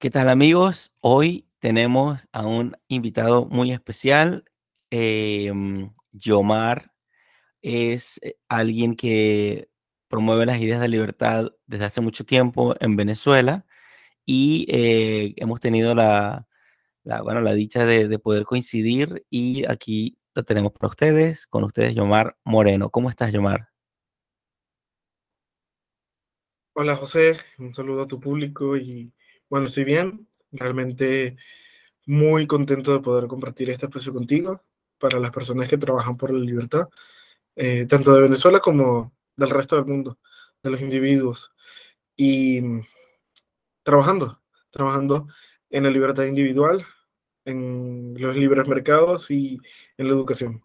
¿Qué tal amigos? Hoy tenemos a un invitado muy especial. Em, Yomar es eh, alguien que promueve las ideas de libertad desde hace mucho tiempo en Venezuela y eh, hemos tenido la, bueno, la dicha de, de poder coincidir y aquí lo tenemos para ustedes, con ustedes Yomar Moreno. ¿Cómo estás, Yomar? Hola José, un saludo a tu público y bueno, estoy bien, realmente muy contento de poder compartir este espacio contigo para las personas que trabajan por la libertad, eh, tanto de Venezuela como del resto del mundo, de los individuos. Y trabajando, trabajando en la libertad individual, en los libres mercados y en la educación.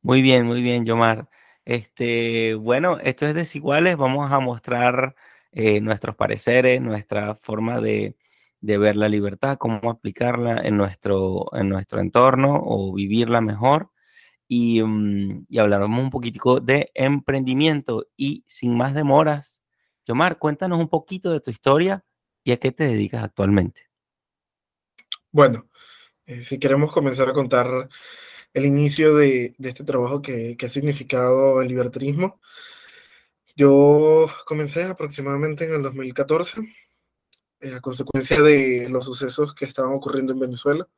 Muy bien, muy bien, Yomar. Este, bueno, esto es Desiguales. Vamos a mostrar eh, nuestros pareceres, nuestra forma de, ver la libertad, cómo aplicarla en nuestro, en nuestro entorno o vivirla mejor. Y, mm, y hablaremos un poquitico de emprendimiento. Y sin más demoras, Yomar, cuéntanos un poquito de tu historia y a qué te dedicas actualmente. Bueno, eh, si queremos comenzar a contar el inicio de, este trabajo que, que, ha significado el libertarismo, yo comencé aproximadamente en el 2014, eh, a consecuencia de los sucesos que estaban ocurriendo en Venezuela,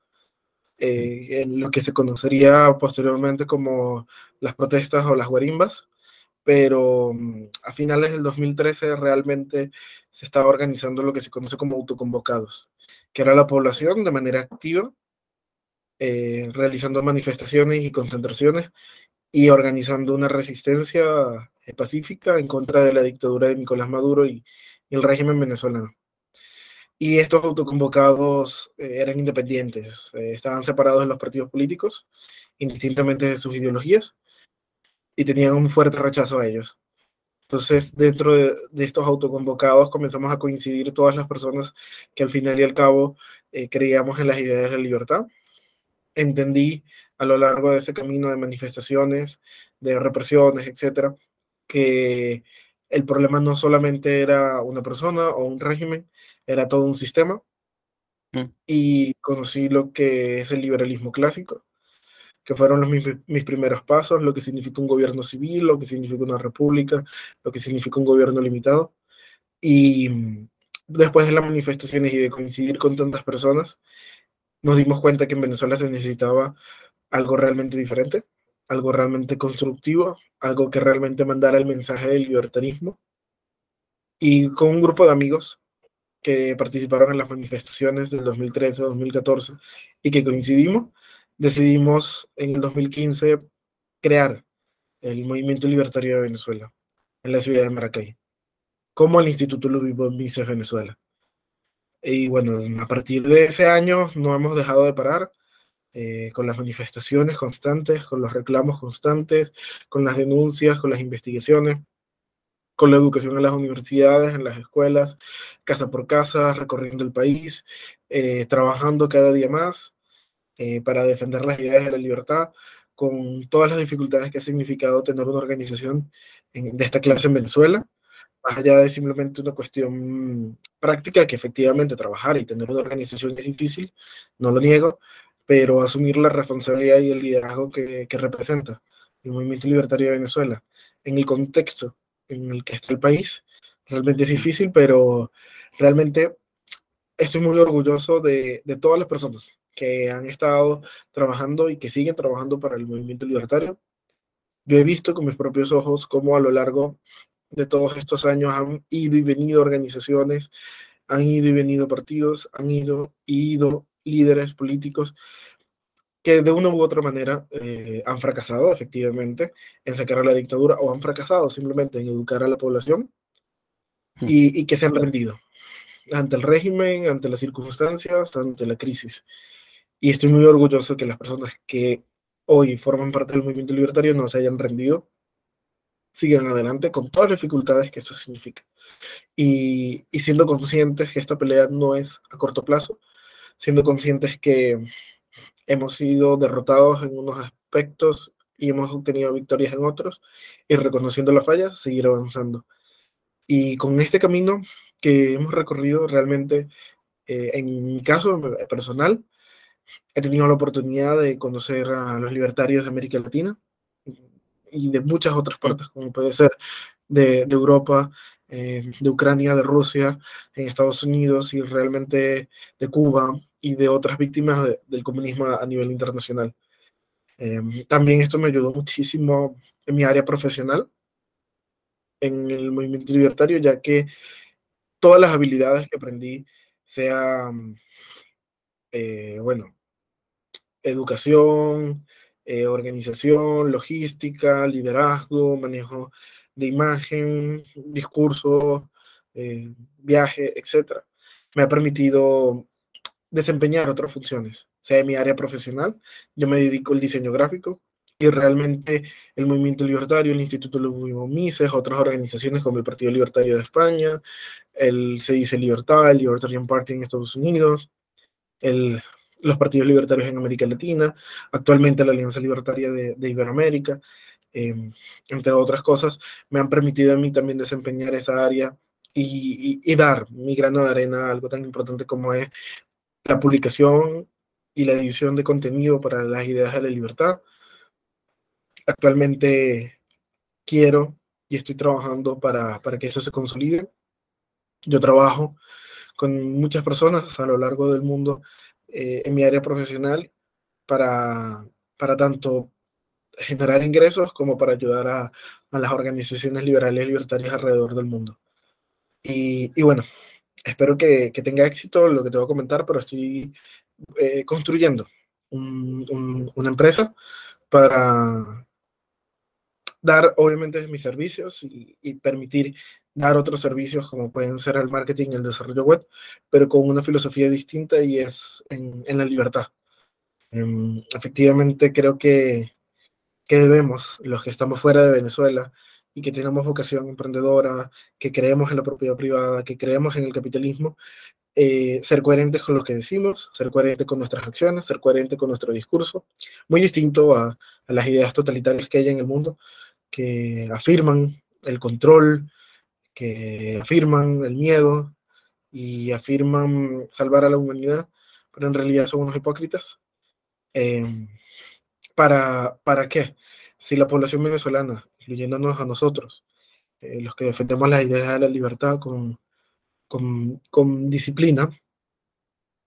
eh, en lo que se conocería posteriormente como las protestas o las guarimbas, pero mm, a finales del 2013 realmente se estaba organizando lo que se conoce como autoconvocados, que era la población de manera activa, eh, realizando manifestaciones y concentraciones y organizando una resistencia eh, pacífica en contra de la dictadura de Nicolás Maduro y, el régimen venezolano. Y estos autoconvocados eh, eran independientes, eh, estaban separados de los partidos políticos, indistintamente de sus ideologías, y tenían un fuerte rechazo a ellos. Entonces, dentro de, de, estos autoconvocados comenzamos a coincidir todas las personas que al final y al cabo creíamos en las ideas de la libertad. Entendí a lo largo de ese camino de manifestaciones, de represiones, etcétera, que el problema no solamente era una persona o un régimen, era todo un sistema. Mm. Y conocí lo que es el liberalismo clásico, que fueron los, mis, mis, primeros pasos, lo que significa un gobierno civil, lo que significa una república, lo que significa un gobierno limitado. Y mm, después de las manifestaciones y de coincidir con tantas personas, nos dimos cuenta que en Venezuela se necesitaba algo realmente diferente, algo realmente constructivo, algo que realmente mandara el mensaje del libertarismo. Y con un grupo de amigos que participaron en las manifestaciones del 2013-2014 y que coincidimos, decidimos en el 2015 crear el Movimiento Libertario de Venezuela en la ciudad de Maracay, como el Instituto Luis Mises Venezuela. Y bueno, a partir de ese año no hemos dejado de parar eh, con las manifestaciones constantes, con los reclamos constantes, con las denuncias, con las investigaciones, con la educación en las universidades, en las escuelas, casa por casa, recorriendo el país, eh, trabajando cada día más eh, para defender las ideas de la libertad, con todas las dificultades que ha significado tener una organización de esta clase en Venezuela, más allá de simplemente una cuestión práctica, que efectivamente trabajar y tener una organización es difícil, no lo niego, pero asumir la responsabilidad y el liderazgo que, que representa el movimiento libertario de Venezuela en el contexto en el que está el país, realmente es difícil, pero realmente estoy muy orgulloso de, de, todas las personas que han estado trabajando y que siguen trabajando para el movimiento libertario. Yo he visto con mis propios ojos cómo a lo largo de todos estos años han ido y venido organizaciones, han ido y venido partidos, han ido y ido líderes políticos que de una u otra manera eh, han fracasado efectivamente en sacar a la dictadura o han fracasado simplemente en educar a la población hmm. y, y, que se han rendido ante el régimen, ante las circunstancias, ante la crisis. Y estoy muy orgulloso que las personas que hoy forman parte del movimiento libertario no se hayan rendido, sigan adelante con todas las dificultades que esto significa. Y, y siendo conscientes que esta pelea no es a corto plazo, siendo conscientes que hemos sido derrotados en unos aspectos y hemos obtenido victorias en otros, y reconociendo las fallas, seguir avanzando. Y con este camino que hemos recorrido realmente, eh, en mi caso personal, he tenido la oportunidad de conocer a los libertarios de América Latina y de muchas otras partes, como puede ser de, de Europa, eh, de Ucrania, de Rusia, en Estados Unidos y realmente de Cuba y de otras víctimas del comunismo a nivel internacional. Eh, también esto me ayudó muchísimo en mi área profesional, en el movimiento libertario, ya que todas las habilidades que aprendí, sea, eh, bueno, educación, eh, organización, logística, liderazgo, manejo de imagen, discurso, eh, viaje, etc. Me ha permitido desempeñar otras funciones, sea en mi área profesional, yo me dedico al diseño gráfico, y realmente el Movimiento Libertario, el Instituto Luis Mises, otras organizaciones como el Partido Libertario de España, el se dice Libertad, el Libertarian Party en Estados Unidos, el, los partidos libertarios en América Latina, actualmente la Alianza Libertaria de, de Iberoamérica, em, entre otras cosas, me han permitido a mí también desempeñar esa área y, dar mi grano de arena a algo tan importante como es la publicación y la edición de contenido para las ideas de la libertad, Actualmente quiero y estoy trabajando para, para que eso se consolide. Yo trabajo con muchas personas a lo largo del mundo eh, en mi área profesional para, para tanto generar ingresos como para ayudar a, a las organizaciones liberales y libertarias alrededor del mundo. Y, y bueno, espero que, que, tenga éxito lo que te voy a comentar, pero estoy eh, construyendo un, un, una empresa para, dar obviamente mis servicios y, y, permitir dar otros servicios como pueden ser el marketing y el desarrollo web, pero con una filosofía distinta y es en, en la libertad. Um, efectivamente creo que, debemos, los que estamos fuera de Venezuela y que tenemos vocación emprendedora, que creemos en la propiedad privada, que creemos en el capitalismo, eh, ser coherentes con lo que decimos, ser coherentes con nuestras acciones, ser coherentes con nuestro discurso, muy distinto a, las ideas totalitarias que hay en el mundo, que afirman el control, que afirman el miedo y afirman salvar a la humanidad, pero en realidad son unos hipócritas. Eh, ¿para, ¿Para qué? Si la población venezolana, incluyéndonos a nosotros, eh, los que defendemos las ideas de la libertad con, con, con disciplina,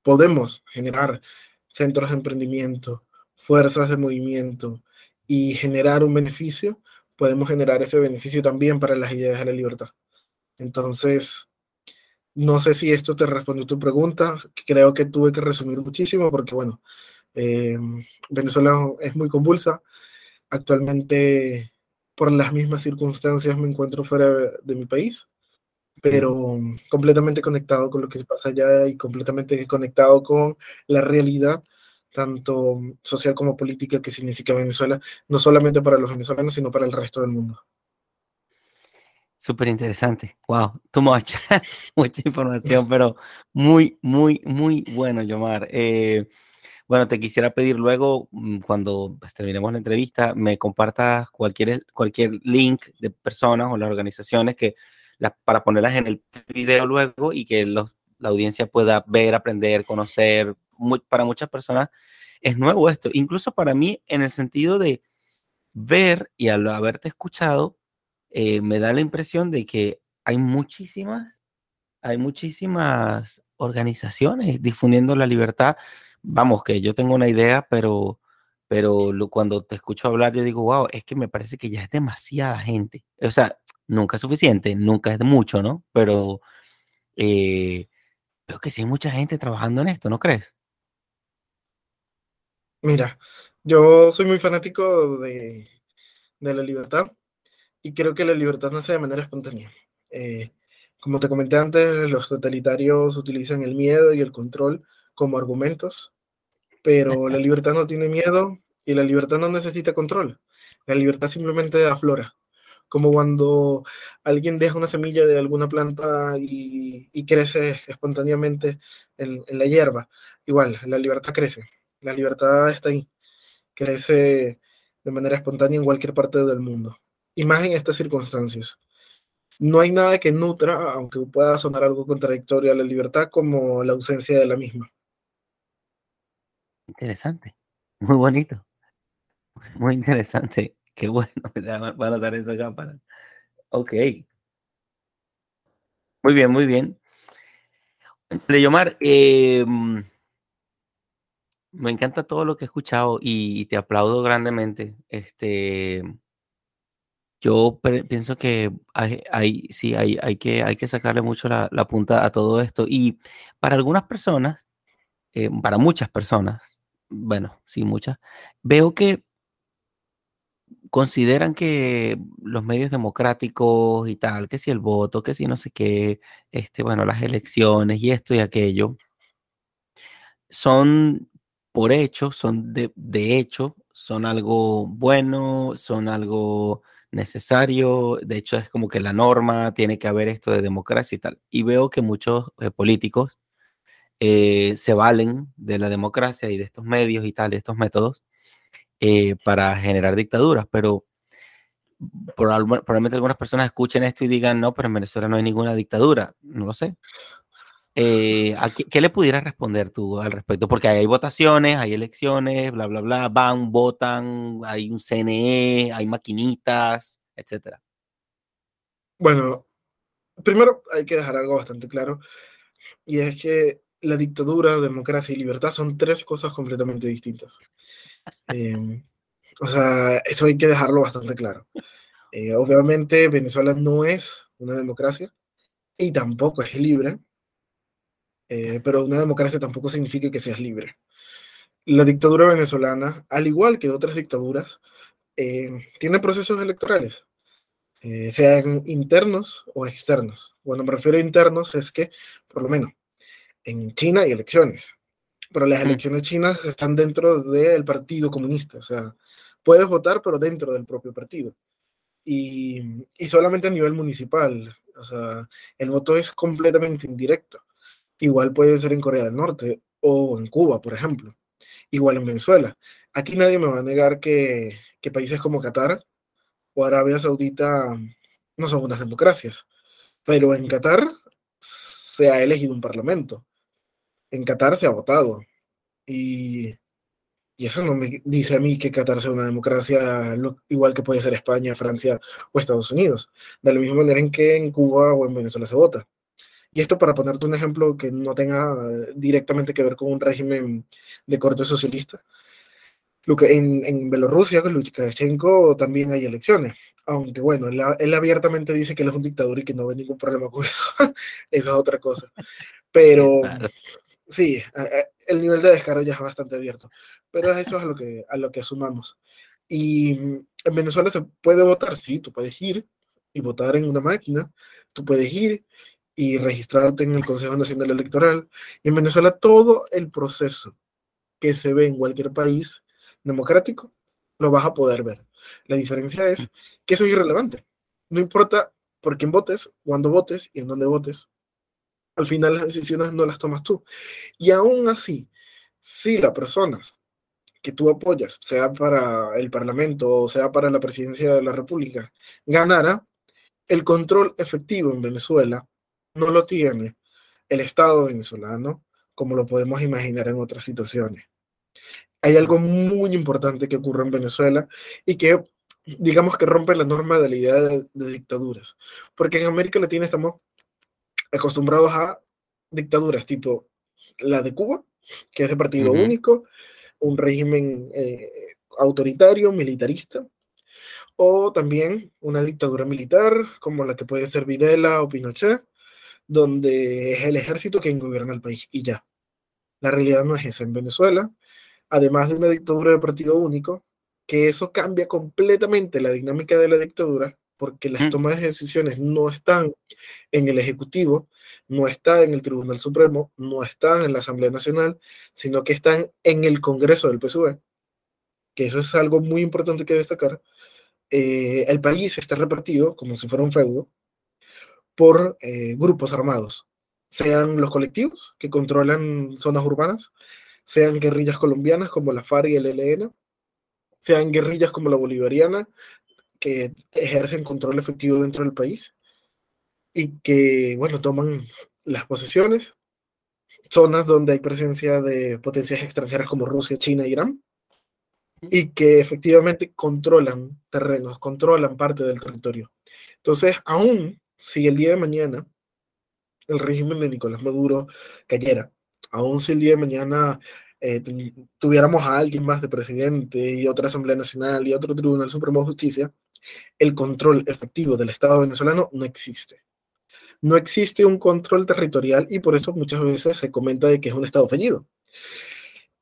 podemos generar centros de emprendimiento, fuerzas de movimiento y generar un beneficio, podemos generar ese beneficio también para las ideas de la libertad. Entonces, no sé si esto te respondió tu pregunta, creo que tuve que resumir muchísimo porque, bueno, eh, Venezuela es muy convulsa. Actualmente, por las mismas circunstancias, me encuentro fuera de mi país, pero completamente conectado con lo que pasa allá y completamente conectado con la realidad tanto social como política que significa Venezuela, no solamente para los venezolanos, sino para el resto del mundo. Súper interesante. Wow, too much. Mucha información, pero muy, muy, muy bueno, Yomar. Eh, bueno, te quisiera pedir luego, mm, cuando pues, terminemos la entrevista, me compartas cualquier, cualquier link de personas o las organizaciones que para ponerlas en el video luego y que la audiencia pueda ver, aprender, conocer, para muchas personas es nuevo esto, incluso para mí en el sentido de ver y al haberte escuchado, eh, me da la impresión de que hay muchísimas, hay muchísimas organizaciones difundiendo la libertad. Vamos, que yo tengo una idea, pero, pero lo, cuando te escucho hablar, yo digo, wow, es que me parece que ya es demasiada gente. O sea, nunca es suficiente, nunca es mucho, ¿no? Pero eh, creo que sí hay mucha gente trabajando en esto, ¿no crees? Mira, yo soy muy fanático de, de la libertad y creo que la libertad nace de manera espontánea. Eh, como te comenté antes, los totalitarios utilizan el miedo y el control como argumentos, pero la libertad no tiene miedo y la libertad no necesita control. La libertad simplemente aflora, como cuando alguien deja una semilla de alguna planta y, crece espontáneamente en, en la hierba. Igual, la libertad crece. La libertad está ahí, crece de manera espontánea en cualquier parte del mundo, y más en estas circunstancias. no hay nada que nutra, aunque pueda sonar algo contradictorio a la libertad, como la ausencia de la misma. Interesante, muy bonito, muy interesante. Qué bueno, van a dar eso ya para... Ok. Muy bien, muy bien. Leyomar, eh, me encanta todo lo que he escuchado y, te aplaudo grandemente. Este, yo pienso que hay, sí, hay, hay, que, hay que sacarle mucho la, punta a todo esto. Y para algunas personas, eh, para muchas personas, bueno, sí, muchas, veo que consideran que los medios democráticos y tal, que si el voto, que si no sé qué, este, bueno, las elecciones y esto y aquello, son por hecho, son de, de hecho, son algo bueno, son algo necesario, de hecho es como que la norma, tiene que haber esto de democracia y tal. Y veo que muchos eh, políticos eh, se valen de la democracia y de estos medios y tal, de estos métodos, eh, para generar dictaduras, pero probablemente algunas personas escuchen esto y digan, no, pero en Venezuela no hay ninguna dictadura, no lo sé. Eh, qué, le pudieras responder tú al respecto? Porque hay, votaciones, hay elecciones, bla, bla, bla, van, votan, hay un CNE, hay maquinitas, etcétera. Bueno, primero hay que dejar algo bastante claro, y es que la dictadura, democracia y libertad son tres cosas completamente distintas. Em, o sea, eso hay que dejarlo bastante claro. Eh, obviamente Venezuela no es una democracia y tampoco es libre, eh, pero una democracia tampoco significa que seas libre. La dictadura venezolana, al igual que otras dictaduras, eh, tiene procesos electorales, eh, sean internos o externos. Cuando me refiero a internos es que, por lo menos, en China hay elecciones, pero las elecciones chinas están dentro del Partido Comunista, o sea, puedes votar, pero dentro del propio partido. Y, y solamente a nivel municipal, o sea, el voto es completamente indirecto. Igual puede ser en Corea del Norte o en Cuba, por ejemplo. Igual en Venezuela. Aquí nadie me va a negar que, países como Qatar o Arabia Saudita no son unas democracias. Pero en Qatar se ha elegido un parlamento. En Qatar se ha votado. Y, y eso no me dice a mí que Qatar sea una democracia igual que puede ser España, Francia o Estados Unidos. De la misma manera en que en Cuba o en Venezuela se vota. Y esto para ponerte un ejemplo que no tenga directamente que ver con un régimen de corte socialista. En, en Bielorrusia, con Lukashenko, también hay elecciones. Aunque bueno, él, abiertamente dice que él es un dictador y que no ve ningún problema con eso. Esa es otra cosa. Pero sí, el nivel de descaro ya es bastante abierto. Pero eso es a lo que, a lo que asumamos. Y en Venezuela se puede votar, sí, tú puedes ir y votar en una máquina, tú puedes ir y registrarte en el Consejo Nacional Electoral. Y en Venezuela todo el proceso que se ve en cualquier país democrático lo vas a poder ver. La diferencia es que eso es irrelevante. No importa por quién votes, cuándo votes y en dónde votes. Al final las decisiones no las tomas tú. Y aún así, si la persona que tú apoyas, sea para el Parlamento o sea para la presidencia de la República, ganara, el control efectivo en Venezuela no lo tiene el Estado venezolano como lo podemos imaginar en otras situaciones. Hay algo muy importante que ocurre en Venezuela y que digamos que rompe la norma de la idea de, dictaduras, porque en América Latina estamos acostumbrados a dictaduras tipo la de Cuba, que es de partido único, un régimen eh, autoritario, militarista, o también una dictadura militar como la que puede ser Videla o Pinochet, donde es el ejército quien gobierna el país y ya. La realidad no es esa. En Venezuela, además de una dictadura de partido único, que eso cambia completamente la dinámica de la dictadura, porque las tomas de decisiones no están en el Ejecutivo, no están en el Tribunal Supremo, no están en la Asamblea Nacional, sino que están en el Congreso del PSUV, que eso es algo muy importante que destacar. Eh, el país está repartido como si fuera un feudo, por eh, grupos armados, sean los colectivos que controlan zonas urbanas, sean guerrillas colombianas como la FARC y el ELN, sean guerrillas como la bolivariana que ejercen control efectivo dentro del país, y que, bueno, toman las posesiones, zonas donde hay presencia de potencias extranjeras como Rusia, China e Irán, y que efectivamente controlan terrenos, controlan parte del territorio. Entonces, aún si el día de mañana el régimen de Nicolás Maduro cayera, aún si el día de mañana eh, tuviéramos a alguien más de presidente y otra Asamblea Nacional y otro Tribunal Supremo de Justicia, el control efectivo del Estado venezolano no existe. No existe un control territorial y por eso muchas veces se comenta de que es un Estado fallido.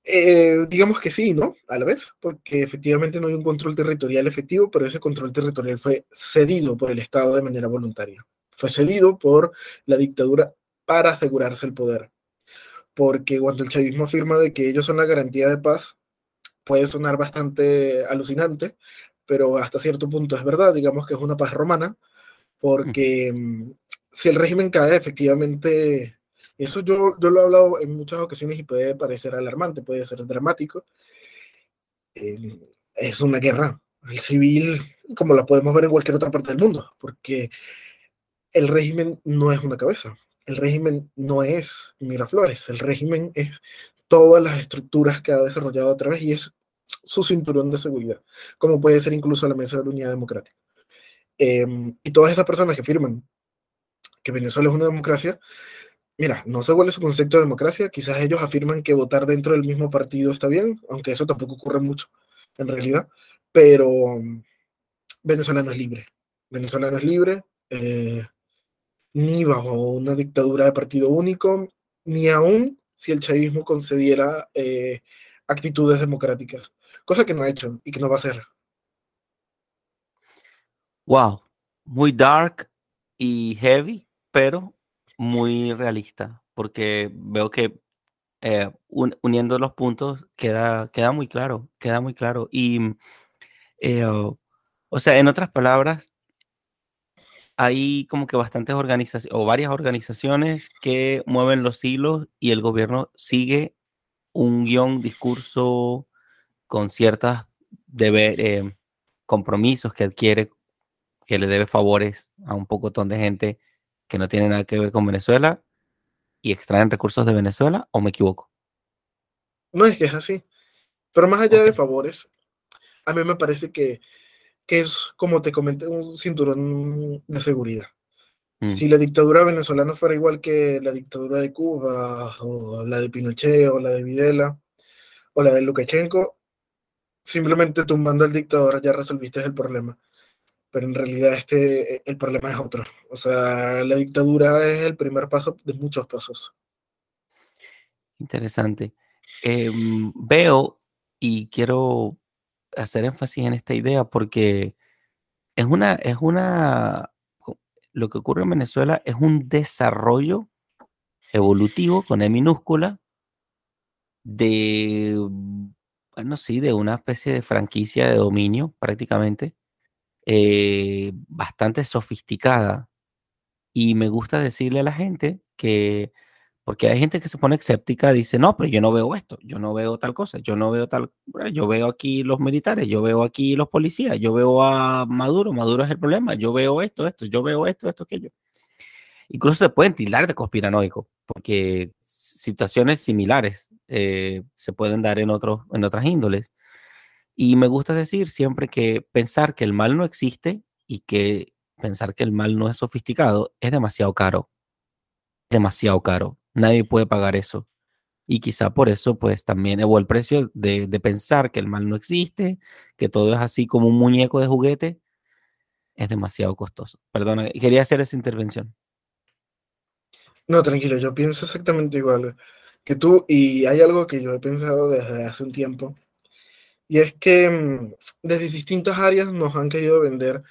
Eh, digamos que sí, ¿no? A la vez, porque efectivamente no hay un control territorial efectivo, pero ese control territorial fue cedido por el Estado de manera voluntaria. Fue cedido por la dictadura para asegurarse el poder porque cuando el chavismo afirma de que ellos son la garantía de paz, puede sonar bastante alucinante, pero hasta cierto punto es verdad, digamos que es una paz romana, porque mm, si el régimen cae, efectivamente, eso yo, yo lo he hablado en muchas ocasiones y puede parecer alarmante, puede ser dramático, eh, es una guerra civil, como la podemos ver en cualquier otra parte del mundo, porque el régimen no es una cabeza, el régimen no es Miraflores, el régimen es todas las estructuras que ha desarrollado a través y es su cinturón de seguridad, como puede ser incluso la Mesa de la Unidad Democrática. Em, y todas esas personas que afirman que Venezuela es una democracia, mira, no sé cuál es su concepto de democracia, quizás ellos afirman que votar dentro del mismo partido está bien, aunque eso tampoco ocurre mucho en realidad, pero Venezuela no es libre. Venezuela no es libre. Eh, ni bajo una dictadura de partido único, ni aún si el chavismo concediera eh, actitudes democráticas, cosa que no ha hecho y que no va a hacer. Wow, muy dark y heavy, pero muy realista, porque veo que eh, uniendo los puntos queda, queda muy claro, queda muy claro. Y, eh, o sea, en otras palabras, hay como que bastantes organizaciones o varias organizaciones que mueven los hilos y el gobierno sigue un guion, discurso con ciertos eh, compromisos que adquiere, que le debe favores a un pocotón de gente que no tiene nada que ver con Venezuela y extraen recursos de Venezuela, o me equivoco. No es que es así. Pero más allá de favores, a mí me parece que que es, como te comenté, un cinturón de seguridad. Mm. Si la dictadura venezolana fuera igual que la dictadura de Cuba, o la de Pinochet, o la de Videla, o la de Lukashenko, simplemente tumbando al dictador ya resolviste el problema. Pero en realidad este, el problema es otro. O sea, la dictadura es el primer paso de muchos pasos. Interesante. Em, veo y quiero hacer énfasis en esta idea porque es una, es una, lo que ocurre en Venezuela es un desarrollo evolutivo con E minúscula de, bueno, sí, de una especie de franquicia de dominio prácticamente, eh, bastante sofisticada. Y me gusta decirle a la gente que porque hay gente que se pone escéptica, dice, no, pero yo no veo esto, yo no veo tal cosa, yo no veo tal, yo veo aquí los militares, yo veo aquí los policías, yo veo a Maduro, Maduro es el problema, yo veo esto, esto, yo veo esto, esto, aquello. Incluso se pueden tildar de conspiranoico, porque situaciones similares eh, se pueden dar en, otros, en otras índoles. Y me gusta decir siempre que pensar que el mal no existe y que pensar que el mal no es sofisticado es demasiado caro. Demasiado caro nadie puede pagar eso. Y quizá por eso, pues también, o el precio de, pensar que el mal no existe, que todo es así como un muñeco de juguete, es demasiado costoso. Perdona, quería hacer esa intervención. No, tranquilo, yo pienso exactamente igual que tú y hay algo que yo he pensado desde hace un tiempo y es que mm, desde distintas áreas nos han querido vender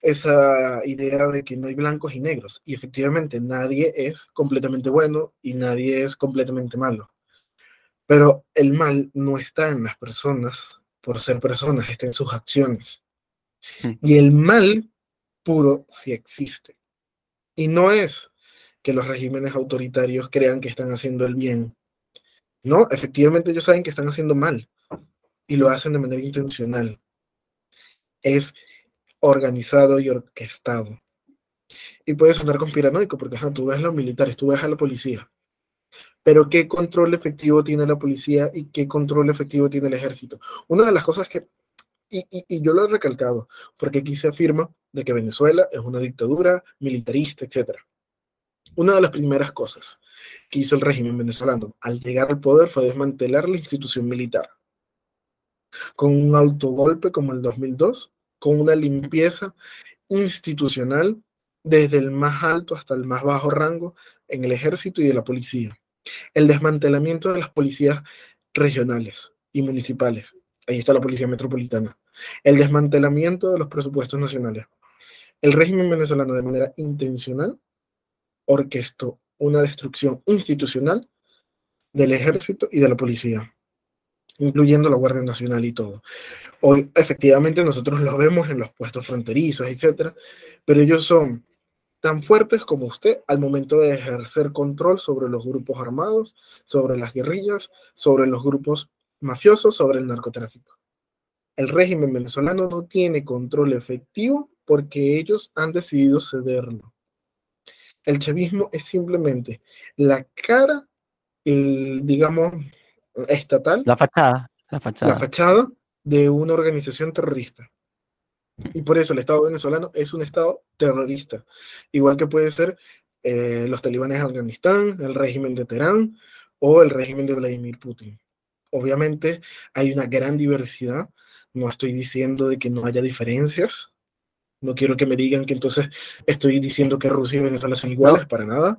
esa idea de que no hay blancos y negros. Y efectivamente, nadie es completamente bueno y nadie es completamente malo. Pero el mal no está en las personas por ser personas, está en sus acciones. Hmm. Y el mal puro sí existe. Y no es que los regímenes autoritarios crean que están haciendo el bien. No, efectivamente ellos saben que están haciendo mal y lo hacen de manera intencional. Es organizado y orquestado. Y puede sonar conspiranoico, porque tú ves a los militares, tú ves a la policía. Pero ¿qué control efectivo tiene la policía y qué control efectivo tiene el ejército? Una de las cosas que, y, y yo lo he recalcado, porque aquí se afirma de que Venezuela es una dictadura militarista, etc. Una de las primeras cosas que hizo el régimen venezolano al llegar al poder fue desmantelar la institución militar. Con un autogolpe como el 2002, con una limpieza institucional desde el más alto hasta el más bajo rango en el ejército y de la policía. El desmantelamiento de las policías regionales y municipales. Ahí está la policía metropolitana. El desmantelamiento de los presupuestos nacionales. El régimen venezolano de manera intencional orquestó una destrucción institucional del ejército y de la policía, incluyendo la Guardia Nacional y todo. Hoy, efectivamente, nosotros los vemos en los puestos fronterizos, etcétera, pero ellos son tan fuertes como usted al momento de ejercer control sobre los grupos armados, sobre las guerrillas, sobre los grupos mafiosos, sobre el narcotráfico. El régimen venezolano no tiene control efectivo porque ellos han decidido cederlo. El chavismo es simplemente la cara, digamos, estatal. La fachada, la fachada. La fachada de una organización terrorista. Y por eso el Estado venezolano es un Estado terrorista, igual que puede ser eh, los talibanes de Afganistán, el régimen de Teherán o el régimen de Vladimir Putin. Obviamente hay una gran diversidad, no estoy diciendo de que no haya diferencias, no quiero que me digan que entonces estoy diciendo que Rusia y Venezuela son iguales, para nada,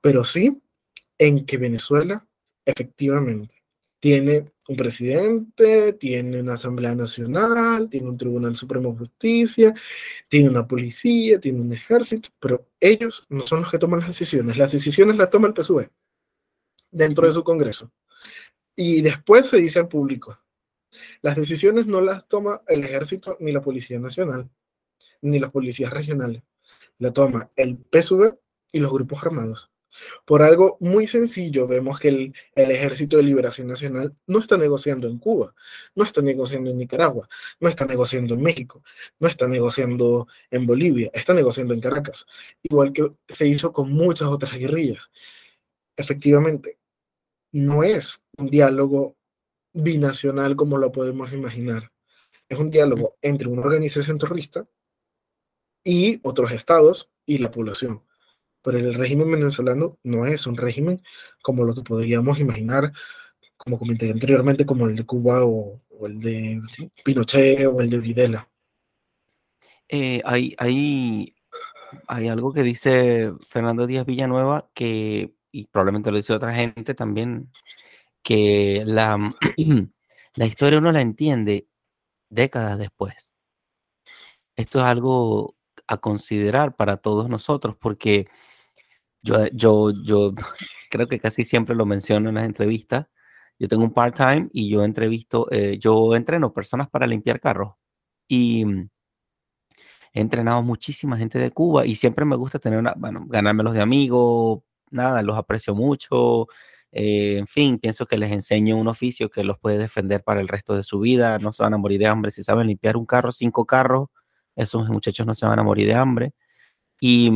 pero sí en que Venezuela efectivamente tiene un presidente, tiene una Asamblea Nacional, tiene un Tribunal Supremo de Justicia, tiene una policía, tiene un ejército, pero ellos no son los que toman las decisiones. Las decisiones las toma el PSUV dentro de su Congreso. Y después se dice al público, las decisiones no las toma el ejército ni la Policía Nacional ni las policías regionales. La toma el PSUV y los grupos armados. Por algo muy sencillo, vemos que el, Ejército de Liberación Nacional no está negociando en Cuba, no está negociando en Nicaragua, no está negociando en México, no está negociando en Bolivia, está negociando en Caracas, igual que se hizo con muchas otras guerrillas. Efectivamente, no es un diálogo binacional como lo podemos imaginar. Es un diálogo entre una organización terrorista y otros estados y la población. Pero el régimen venezolano no es un régimen como lo que podríamos imaginar, como comenté anteriormente, como el de Cuba o, el de Pinochet o el de Videla. Eh, hay, hay, hay algo que dice Fernando Díaz Villanueva que, y probablemente lo dice otra gente también, que la, la historia uno la entiende décadas después. Esto es algo a considerar para todos nosotros, porque yo, yo, yo creo que casi siempre lo menciono en las entrevistas. Yo tengo un part-time y yo entrevisto, eh, yo entreno personas para limpiar carros y he entrenado muchísima gente de Cuba y siempre me gusta tener una, bueno, ganármelos de amigos, nada, los aprecio mucho. Eh, en fin, pienso que les enseño un oficio que los puede defender para el resto de su vida. No se van a morir de hambre si saben limpiar un carro, cinco carros esos muchachos no se van a morir de hambre. Y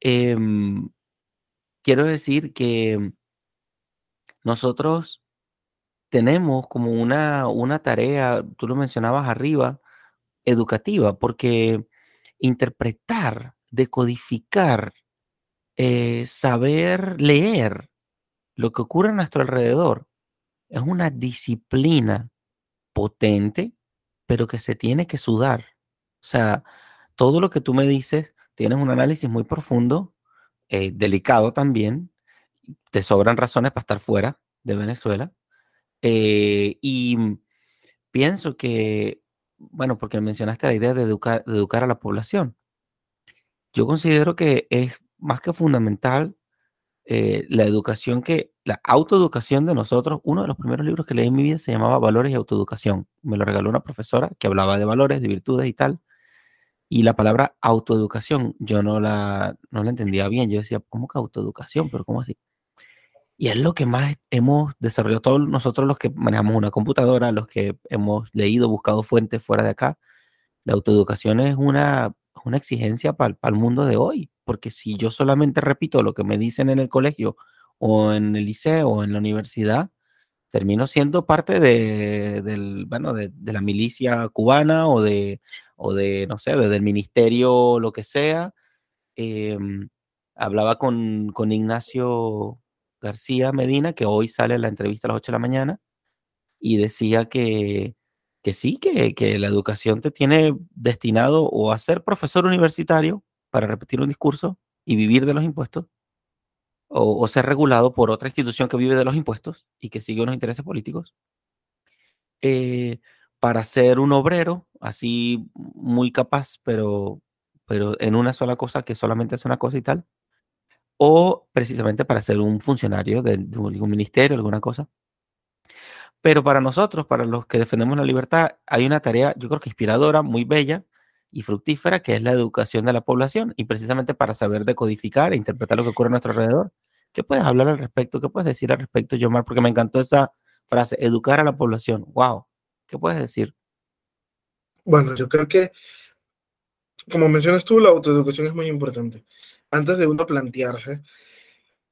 em, quiero decir que nosotros tenemos como una, una tarea, tú lo mencionabas arriba, educativa, porque interpretar, decodificar, eh, saber leer lo que ocurre a nuestro alrededor es una disciplina potente pero que se tiene que sudar. O sea, todo lo que tú me dices, tienes un análisis muy profundo, eh, delicado también, te sobran razones para estar fuera de Venezuela. Eh, y pienso que, bueno, porque mencionaste la idea de educar, a la población. Yo considero que es más que fundamental eh, la educación que, la autoeducación de nosotros, uno de los primeros libros que leí en mi vida se llamaba Valores y Autoeducación. Me lo regaló una profesora que hablaba de valores, de virtudes y tal. Y la palabra autoeducación yo no la, no la entendía bien. Yo decía, ¿cómo que autoeducación? Pero ¿cómo así? Y es lo que más hemos desarrollado todos nosotros los que manejamos una computadora, los que hemos leído, buscado fuentes fuera de acá. La autoeducación es una, una exigencia para el mundo de hoy, porque si yo solamente repito lo que me dicen en el colegio o en el liceo o en la universidad, termino siendo parte de, del, bueno, de, la milicia cubana o de, o de, no sé, del ministerio, lo que sea. Em, hablaba con, con Ignacio García Medina, que hoy sale en la entrevista a las 8 de la mañana, y decía que, que sí, que, que, la educación te tiene destinado o a ser profesor universitario para repetir un discurso y vivir de los impuestos, o, ser regulado por otra institución que vive de los impuestos y que sigue unos intereses políticos, eh, para ser un obrero así muy capaz, pero, pero en una sola cosa que solamente es una cosa y tal, o precisamente para ser un funcionario de, de algún ministerio, alguna cosa. Pero para nosotros, para los que defendemos la libertad, hay una tarea, yo creo que inspiradora, muy bella y fructífera, que es la educación de la población, y precisamente para saber decodificar e interpretar lo que ocurre a nuestro alrededor. ¿Qué puedes hablar al respecto? ¿Qué puedes decir al respecto, Yomar? Porque me encantó esa frase, educar a la población. ¡Wow! ¿Qué puedes decir? Bueno, yo creo que, como mencionas tú, la autoeducación es muy importante. Antes de uno plantearse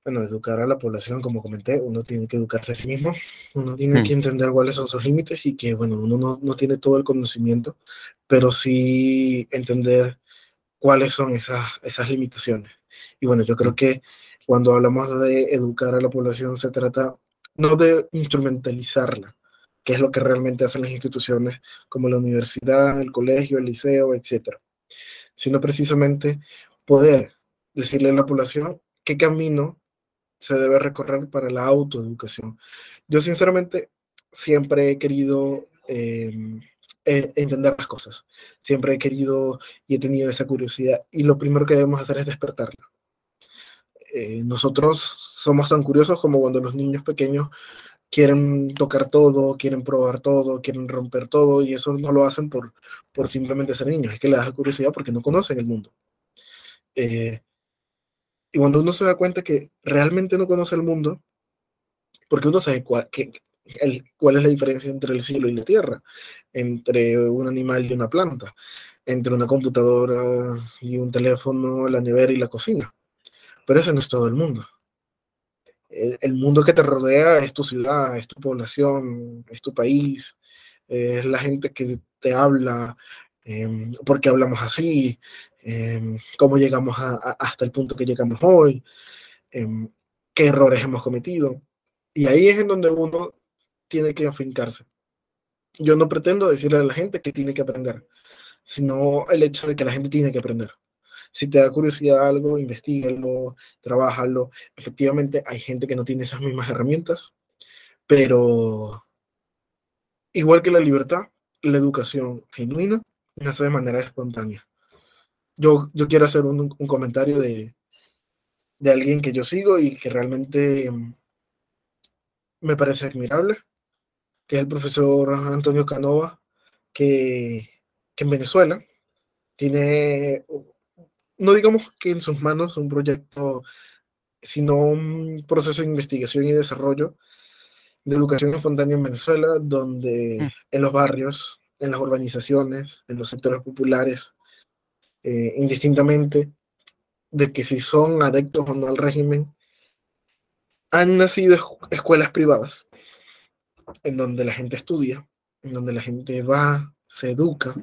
bueno, educar a la población, como comenté, uno tiene que educarse a sí mismo, uno tiene que hmm. entender cuáles son sus límites y que, bueno, uno no, no, tiene todo el conocimiento, pero sí entender cuáles son esas, esas limitaciones. Y bueno, yo creo hmm. que cuando hablamos de educar a la población se trata no de instrumentalizarla, que es lo que realmente hacen las instituciones como la universidad, el colegio, el liceo, etcétera, sino precisamente poder decirle a la población qué camino se debe recorrer para la autoeducación. Yo sinceramente siempre he querido em, e, entender las cosas, siempre he querido y he tenido esa curiosidad y lo primero que debemos hacer es despertarla. Eh, nosotros somos tan curiosos como cuando los niños pequeños quieren tocar todo, quieren probar todo, quieren romper todo y eso no lo hacen por, por simplemente ser niños, es que les da curiosidad porque no conocen el mundo. Eh, y cuando uno se da cuenta que realmente no conoce el mundo, porque uno sabe cuál, cuál es la diferencia entre el cielo y la tierra, entre un animal y una planta, entre una computadora y un teléfono, la nevera y la cocina. Pero ese no es todo el mundo. El, mundo que te rodea es tu ciudad, es tu población, es tu país, es la gente que te habla, eh, porque hablamos así, Em, cómo llegamos hasta el punto que llegamos hoy, em, qué errores hemos cometido. Y ahí es en donde uno tiene que afincarse. Yo no pretendo decirle a la gente que tiene que aprender, sino el hecho de que la gente tiene que aprender. Si te da curiosidad algo, investigalo, trabájalo. Efectivamente, hay gente que no tiene esas mismas herramientas, pero igual que la libertad, la educación genuina nace de manera espontánea yo, quiero hacer un, comentario de, alguien que yo sigo y que realmente mm, me parece admirable, que es el profesor Antonio Canova, que, en Venezuela tiene, no digamos que en sus manos un proyecto, sino un proceso de investigación y desarrollo de educación espontánea en Venezuela, donde mm. en los barrios, en las urbanizaciones, en los sectores populares, eh, indistintamente de que si son adeptos o no al régimen, han nacido escuelas privadas en donde la gente estudia, en donde la gente va, se educa,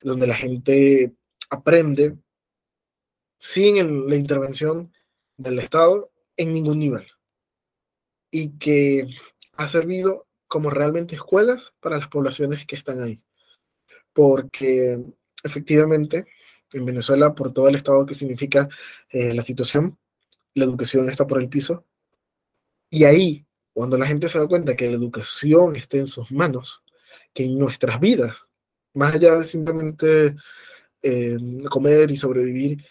donde la gente aprende sin la intervención del Estado en ningún nivel. Y que ha servido como realmente escuelas para las poblaciones que están ahí. Porque efectivamente en Venezuela por todo el estado que significa eh, la situación, la educación está por el piso. Y ahí, cuando la gente se da cuenta que la educación está en sus manos, que en nuestras vidas, más allá de simplemente eh, comer y sobrevivir,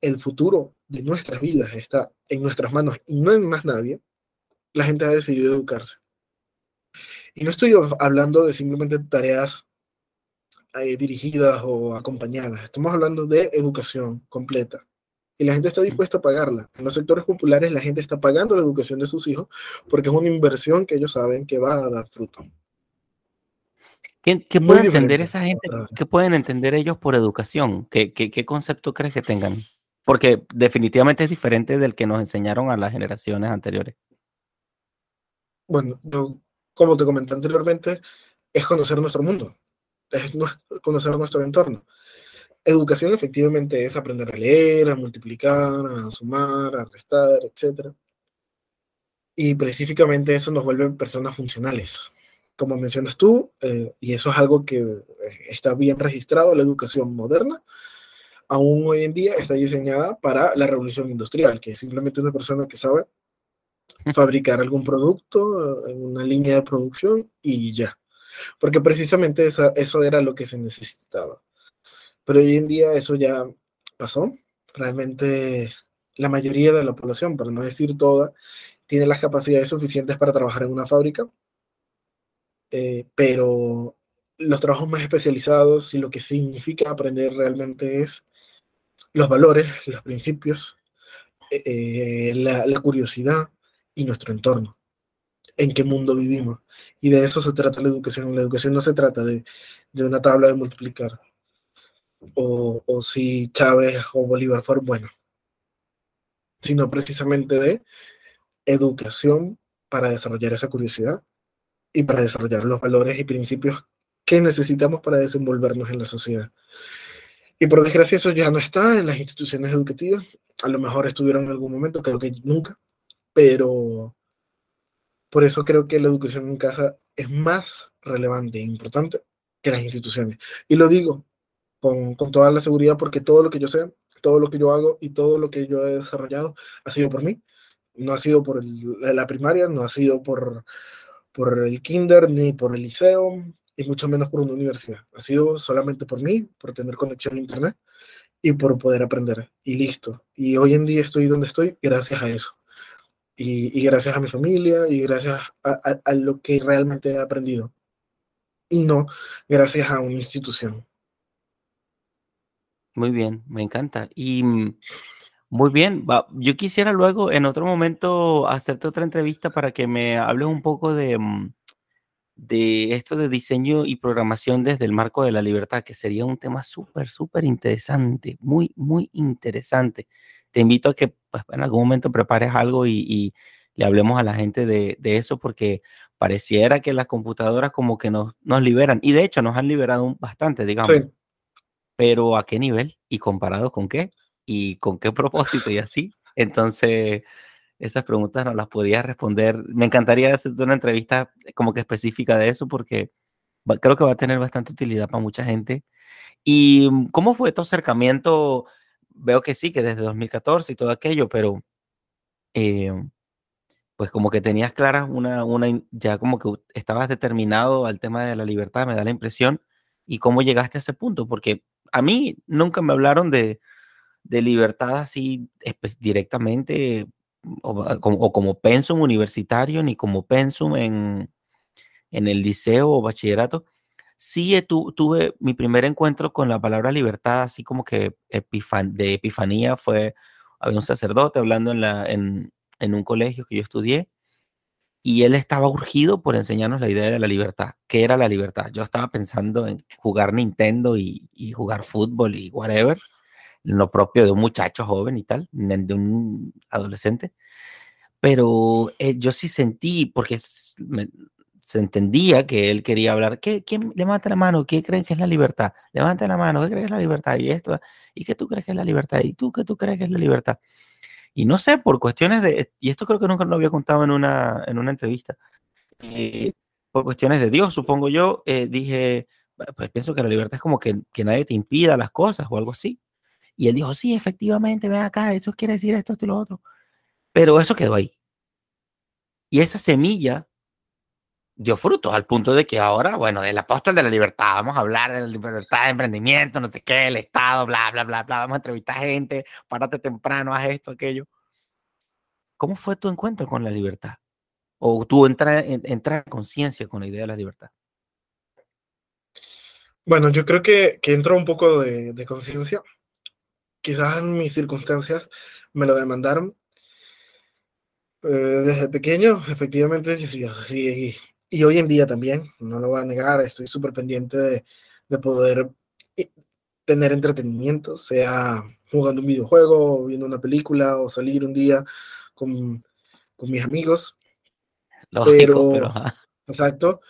el futuro de nuestras vidas está en nuestras manos y no en más nadie, la gente ha decidido educarse. Y no estoy hablando de simplemente tareas eh, dirigidas o acompañadas. Estamos hablando de educación completa. Y la gente está dispuesta a pagarla. En los sectores populares la gente está pagando la educación de sus hijos porque es una inversión que ellos saben que va a dar fruto. ¿Qué, qué pueden entender esa gente? ¿Qué pueden entender ellos por educación? ¿Qué, qué, qué concepto crees que tengan? Porque definitivamente es diferente del que nos enseñaron a las generaciones anteriores. Bueno, como te comenté anteriormente, es conocer nuestro mundo, es conocer nuestro entorno. Educación efectivamente es aprender a leer, a multiplicar, a sumar, a restar, etc. Y específicamente eso nos vuelve personas funcionales. Como mencionas tú, eh, y eso es algo que eh, está bien registrado, la educación moderna, aún hoy en día está diseñada para la revolución industrial, que es simplemente una persona que sabe fabricar algún producto una línea de producción y ya. Porque precisamente eso era lo que se necesitaba. Pero hoy en día eso ya pasó. Realmente la mayoría de la población, para no decir toda, tiene las capacidades suficientes para trabajar en una fábrica. Eh, pero los trabajos más especializados y lo que significa aprender realmente es los valores, los principios, eh, eh, la, curiosidad, y nuestro entorno, en qué mundo vivimos. Y de eso se trata la educación. La educación no se trata de, de una tabla de multiplicar o, o si Chávez o Bolívar fueron buenos, sino precisamente de educación para desarrollar esa curiosidad y para desarrollar los valores y principios que necesitamos para desenvolvernos en la sociedad. Y por desgracia eso ya no está en las instituciones educativas. A lo mejor estuvieron en algún momento, creo que nunca, pero por eso creo que la educación en casa es más relevante e importante que las instituciones. Y lo digo con, con, toda la seguridad porque todo lo que yo sé, todo lo que yo hago y todo lo que yo he desarrollado ha sido por mí. No ha sido por la primaria, no ha sido por, por el kinder ni por el liceo y mucho menos por una universidad. Ha sido solamente por mí, por tener conexión a internet y por poder aprender. Y listo. Y hoy en día estoy donde estoy gracias a eso y, gracias a mi familia y gracias a, lo que realmente he aprendido y no gracias a una institución. Muy bien, me encanta. Y mm, muy bien, yo quisiera luego en otro momento hacerte otra entrevista para que me hables un poco de, mm, de esto de diseño y programación desde el marco de la libertad, que sería un tema súper, súper interesante, muy, muy interesante te invito a que pues, en algún momento prepares algo y, le hablemos a la gente de, eso, porque pareciera que las computadoras como que nos, nos liberan, y de hecho nos han liberado bastante, digamos. Pero ¿a qué nivel? ¿Y comparado con qué? ¿Y con qué propósito? Y así. Entonces, esas preguntas no las podría responder. Me encantaría hacer una entrevista como que específica de eso, porque creo que va a tener bastante utilidad para mucha gente. ¿Y cómo fue tu acercamiento? veo que sí, que desde 2014 y todo aquello, pero eh, pues como que tenías claras una, una, ya como que estabas determinado al tema de la libertad, me da la impresión, y cómo llegaste a ese punto, porque a mí nunca me hablaron de, de libertad así directamente o, o, como pensum universitario, ni como pensum en, en el liceo o bachillerato sí tuve mi primer encuentro con la palabra libertad, así como que de epifanía, fue, había un sacerdote hablando en, la, en, un colegio que yo estudié, y él estaba urgido por enseñarnos la idea de la libertad. ¿Qué era la libertad? Yo estaba pensando en jugar Nintendo y, jugar fútbol y whatever, lo propio de un muchacho joven y tal, de un adolescente. Pero eh, yo sí sentí, porque se entendía que él quería hablar. ¿Qué, ¿Quién levanta la mano? ¿Qué creen que es la libertad? Levanta la mano, ¿qué crees que es la libertad? Y esto, ¿y qué tú crees que es la libertad? ¿Y tú qué tú crees que es la libertad? Y no sé, por cuestiones de, y esto creo que nunca lo había contado en una, en una entrevista, eh, por cuestiones de Dios, supongo yo, eh, dije, pues pienso que la libertad es como que, que nadie te impida las cosas o algo así. Y él dijo, sí, efectivamente, ven acá, eso quiere decir esto, esto y lo otro. Pero eso quedó ahí. Y esa semilla dio frutos al punto de que ahora, bueno, del apóstol de la libertad, vamos a hablar de la libertad de emprendimiento, no sé qué, el Estado, bla, bla, bla, bla, vamos a entrevistar gente, párate temprano, haz esto, aquello. ¿Cómo fue tu encuentro con la libertad? ¿O tú entrar en conciencia con la idea de la libertad? Bueno, yo creo que, que entró un poco de, de conciencia. Quizás en mis circunstancias me lo demandaron. Eh, desde pequeño, efectivamente, sí, sí, y hoy en día también, no lo voy a negar, estoy súper pendiente de, de poder eh, tener entretenimiento, sea jugando un videojuego, viendo una película o salir un día con, con mis amigos. Lógico, pero, exacto.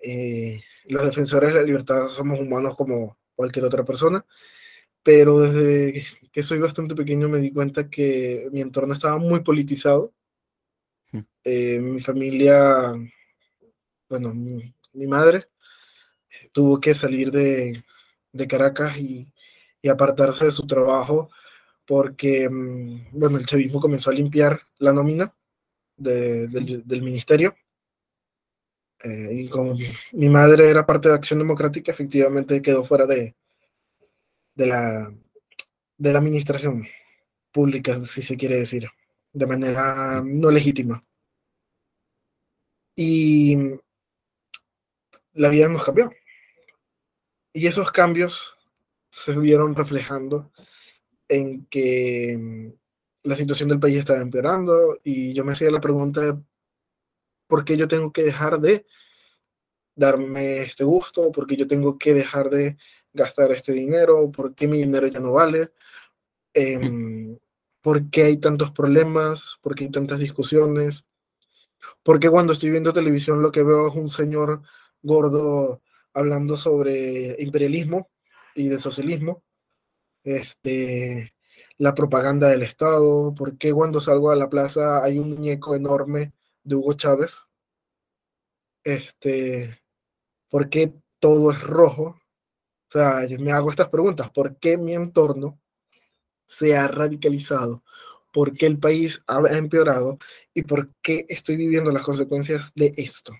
Eh, los defensores de la libertad somos humanos como cualquier otra persona, pero desde que soy bastante pequeño me di cuenta que mi entorno estaba muy politizado. Hmm. Eh, mi familia, bueno, mi, madre tuvo que salir de, de Caracas y, y, apartarse de su trabajo porque, mm, bueno, el chavismo comenzó a limpiar la nómina de, del, del, ministerio. Eh, y como mi madre era parte de Acción Democrática, efectivamente quedó fuera de, de, la, de la administración pública, si se quiere decir, de manera no legítima. Y la vida nos cambió. Y esos cambios se vieron reflejando en que la situación del país estaba empeorando y yo me hacía la pregunta por qué yo tengo que dejar de darme este gusto, por qué yo tengo que dejar de gastar este dinero, por qué mi dinero ya no vale, eh, por qué hay tantos problemas, por qué hay tantas discusiones, por qué cuando estoy viendo televisión lo que veo es un señor gordo hablando sobre imperialismo y de socialismo, este, la propaganda del Estado, por qué cuando salgo a la plaza hay un muñeco enorme de Hugo Chávez, este, por qué todo es rojo, sea, me hago estas preguntas, ¿por qué mi entorno se ha radicalizado? ¿Por qué el país ha empeorado? ¿Y por qué estoy viviendo las consecuencias de esto?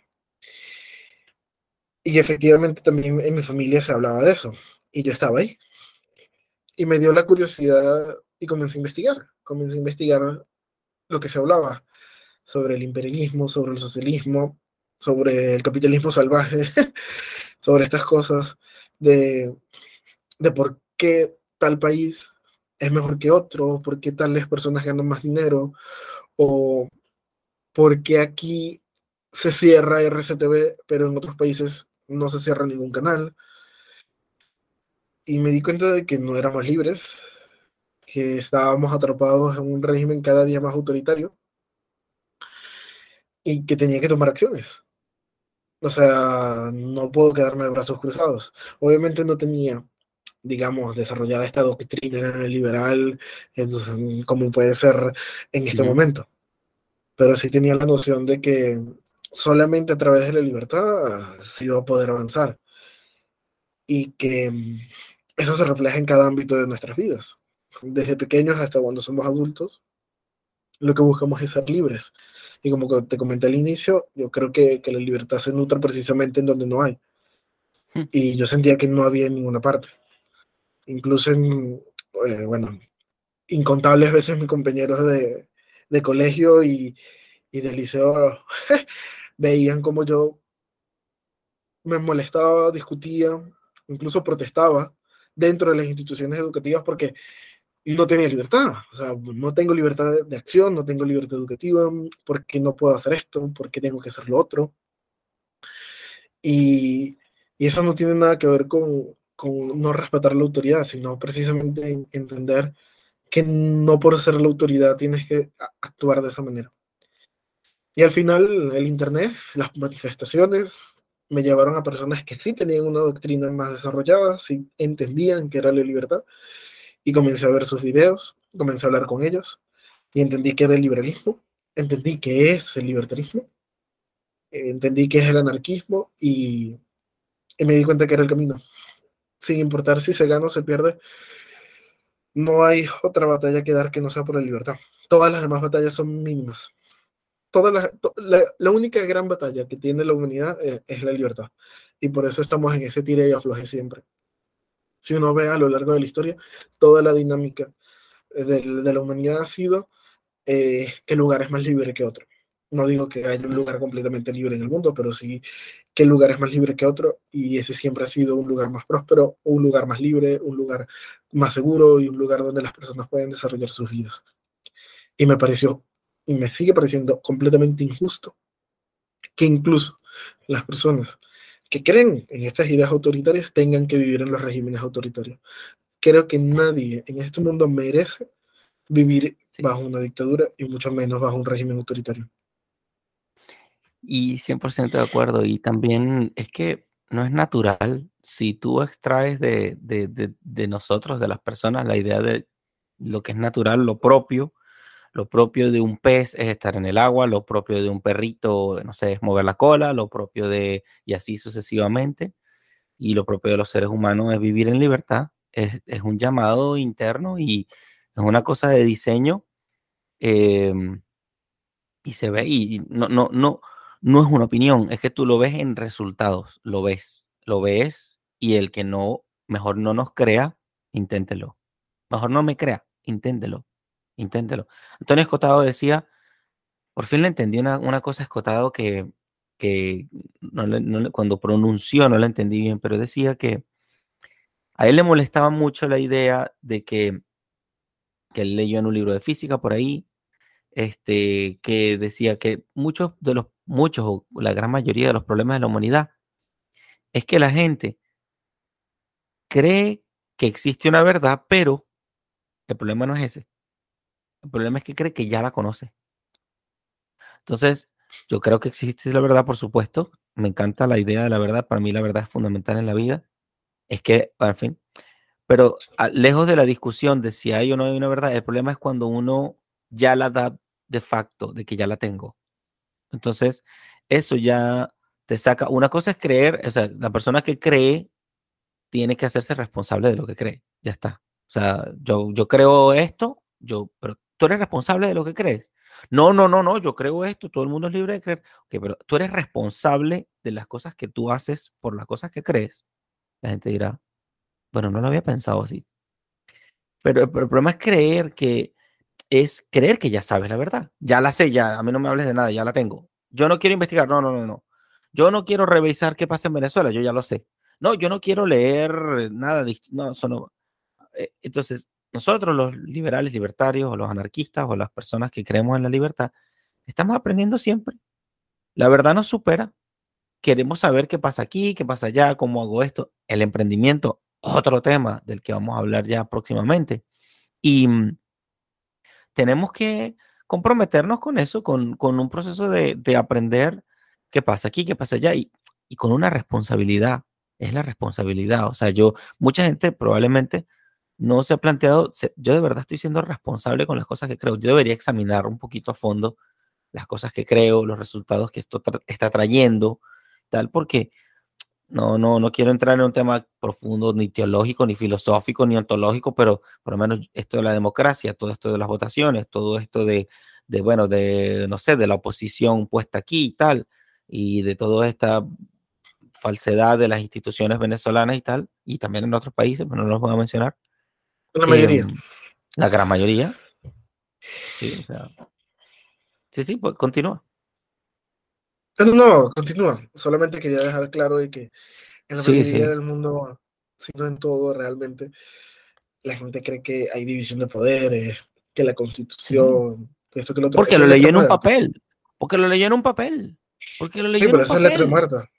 Y efectivamente también en mi familia se hablaba de eso. Y yo estaba ahí. Y me dio la curiosidad y comencé a investigar. Comencé a investigar lo que se hablaba sobre el imperialismo, sobre el socialismo, sobre el capitalismo salvaje, sobre estas cosas de, de por qué tal país es mejor que otro, por qué tales personas ganan más dinero, o por qué aquí se cierra RCTV, pero en otros países no se cierra ningún canal. Y me di cuenta de que no éramos libres, que estábamos atrapados en un régimen cada día más autoritario y que tenía que tomar acciones. O sea, no puedo quedarme de brazos cruzados. Obviamente no tenía, digamos, desarrollada esta doctrina liberal como puede ser en este momento. Pero sí tenía la noción de que solamente a través de la libertad se iba a poder avanzar. Y que mm, eso se refleja en cada ámbito de nuestras vidas. Desde pequeños hasta cuando somos adultos, lo que buscamos es ser libres. Y como te comenté al inicio, yo creo que, que la libertad se nutre precisamente en donde no hay. Hmm. Y yo sentía que no había en ninguna parte. Incluso en, eh, bueno, incontables veces mis compañeros de, de colegio y, y de liceo veían como yo me molestaba, discutía, incluso protestaba dentro de las instituciones educativas porque no tenía libertad. O sea, no tengo libertad de acción, no tengo libertad educativa, porque no puedo hacer esto, porque tengo que hacer lo otro. Y, y eso no tiene nada que ver con, con, no respetar la autoridad, sino precisamente entender que no por ser la autoridad tienes que actuar de esa manera. Y al final el Internet, las manifestaciones, me llevaron a personas que sí tenían una doctrina más desarrollada, sí entendían que era la libertad, y comencé a ver sus videos, comencé a hablar con ellos, y entendí que era el liberalismo, entendí que es el libertarismo, entendí que es el anarquismo, y, me di cuenta que era el camino. Sin importar si se gana o se pierde, no hay otra batalla que dar que no sea por la libertad. Todas las demás batallas son mínimas la, la, única gran batalla que tiene la humanidad es, es, la libertad. Y por eso estamos en ese tire y afloje siempre. Si uno ve a lo largo de la historia, toda la dinámica de, de la humanidad ha sido eh, lugar es más libre que otro. No digo que haya un lugar completamente libre en el mundo, pero sí qué lugar es más libre que otro. Y ese siempre ha sido un lugar más próspero, un lugar más libre, un lugar más seguro y un lugar donde las personas pueden desarrollar sus vidas. Y me pareció y me sigue pareciendo completamente injusto que incluso las personas que creen en estas ideas autoritarias tengan que vivir en los regímenes autoritarios. Creo que nadie en este mundo merece vivir bajo una dictadura y mucho menos bajo un régimen autoritario. Y 100% de acuerdo. Y también es que no es natural si tú extraes de, de, nosotros, de las personas, la idea de lo que es natural, lo propio. Lo propio de un pez es estar en el agua, lo propio de un perrito, no sé, es mover la cola, lo propio de, y así sucesivamente. Y lo propio de los seres humanos es vivir en libertad. Es, un llamado interno y es una cosa de diseño. Em, y se ve, y no, no, no, no es una opinión, es que tú lo ves en resultados, lo ves, lo ves y el que no, mejor no nos crea, inténtelo. Mejor no me crea, inténtelo, inténtelo. Antonio Escotado decía, por fin le entendí una, cosa Escotado que, que cuando pronunció no la entendí bien, pero decía que a él le molestaba mucho la idea de que, que él leyó en un libro de física por ahí, este, que decía que muchos de los, muchos o la gran mayoría de los problemas de la humanidad es que la gente cree que existe una verdad, pero el problema no es ese. El problema es que cree que ya la conoce. Entonces, yo creo que existe la verdad, por supuesto. Me encanta la idea de la verdad. Para mí la verdad es fundamental en la vida. Es que, en fin, pero lejos de la discusión de si hay o no hay una verdad, el problema es cuando uno ya la da de facto de que ya la tengo. Entonces, eso ya te saca. Una cosa es creer, o sea, la persona que cree tiene que hacerse responsable de lo que cree. Ya está. O sea, yo, yo creo esto, yo, pero tú eres responsable de lo que crees. No, no, no, no, yo creo esto, todo el mundo es libre de creer. Ok, pero tú eres responsable de las cosas que tú haces por las cosas que crees. La gente dirá, bueno, no lo había pensado así. Pero, el problema es creer que es creer que ya sabes la verdad. Ya la sé, ya, a mí no me hables de nada, ya la tengo. Yo no quiero investigar, no, no, no, no. Yo no quiero revisar qué pasa en Venezuela, yo ya lo sé. No, yo no quiero leer nada, no, eso no. Eh, entonces, nosotros los liberales, libertarios, o los anarquistas, o las personas que creemos en la libertad, estamos aprendiendo siempre. La verdad nos supera. Queremos saber qué pasa aquí, qué pasa allá, cómo hago esto. El emprendimiento, otro tema del que vamos a hablar ya próximamente. Y, mm, tenemos que comprometernos con eso, con, un proceso de, aprender qué pasa aquí, qué pasa allá y, y con una responsabilidad. Es la responsabilidad. O sea, yo, mucha gente probablemente no se ha planteado, yo de verdad estoy siendo responsable con las cosas que creo. Yo debería examinar un poquito a fondo las cosas que creo, los resultados que esto está trayendo, tal, porque no, no, no quiero entrar en un tema profundo, ni teológico, ni filosófico, ni ontológico, pero por lo menos esto de la democracia, todo esto de las votaciones, todo esto de, de bueno, de, no sé, de la oposición puesta aquí y tal, y de toda esta falsedad de las instituciones venezolanas y tal, y también en otros países, pero no los voy a mencionar. La mayoría. Em, la gran mayoría. Sí, o sea. Sí, sí, pues continúa. No, no, continúa. Solamente quería dejar claro de que en la mayoría del mundo, sino en todo realmente, la gente cree que hay división de poderes, que la constitución, que esto que lo otro. Porque lo leyó en un papel. Porque lo leyó en un papel. Porque lo leyó sí, pero esa es letra muerta.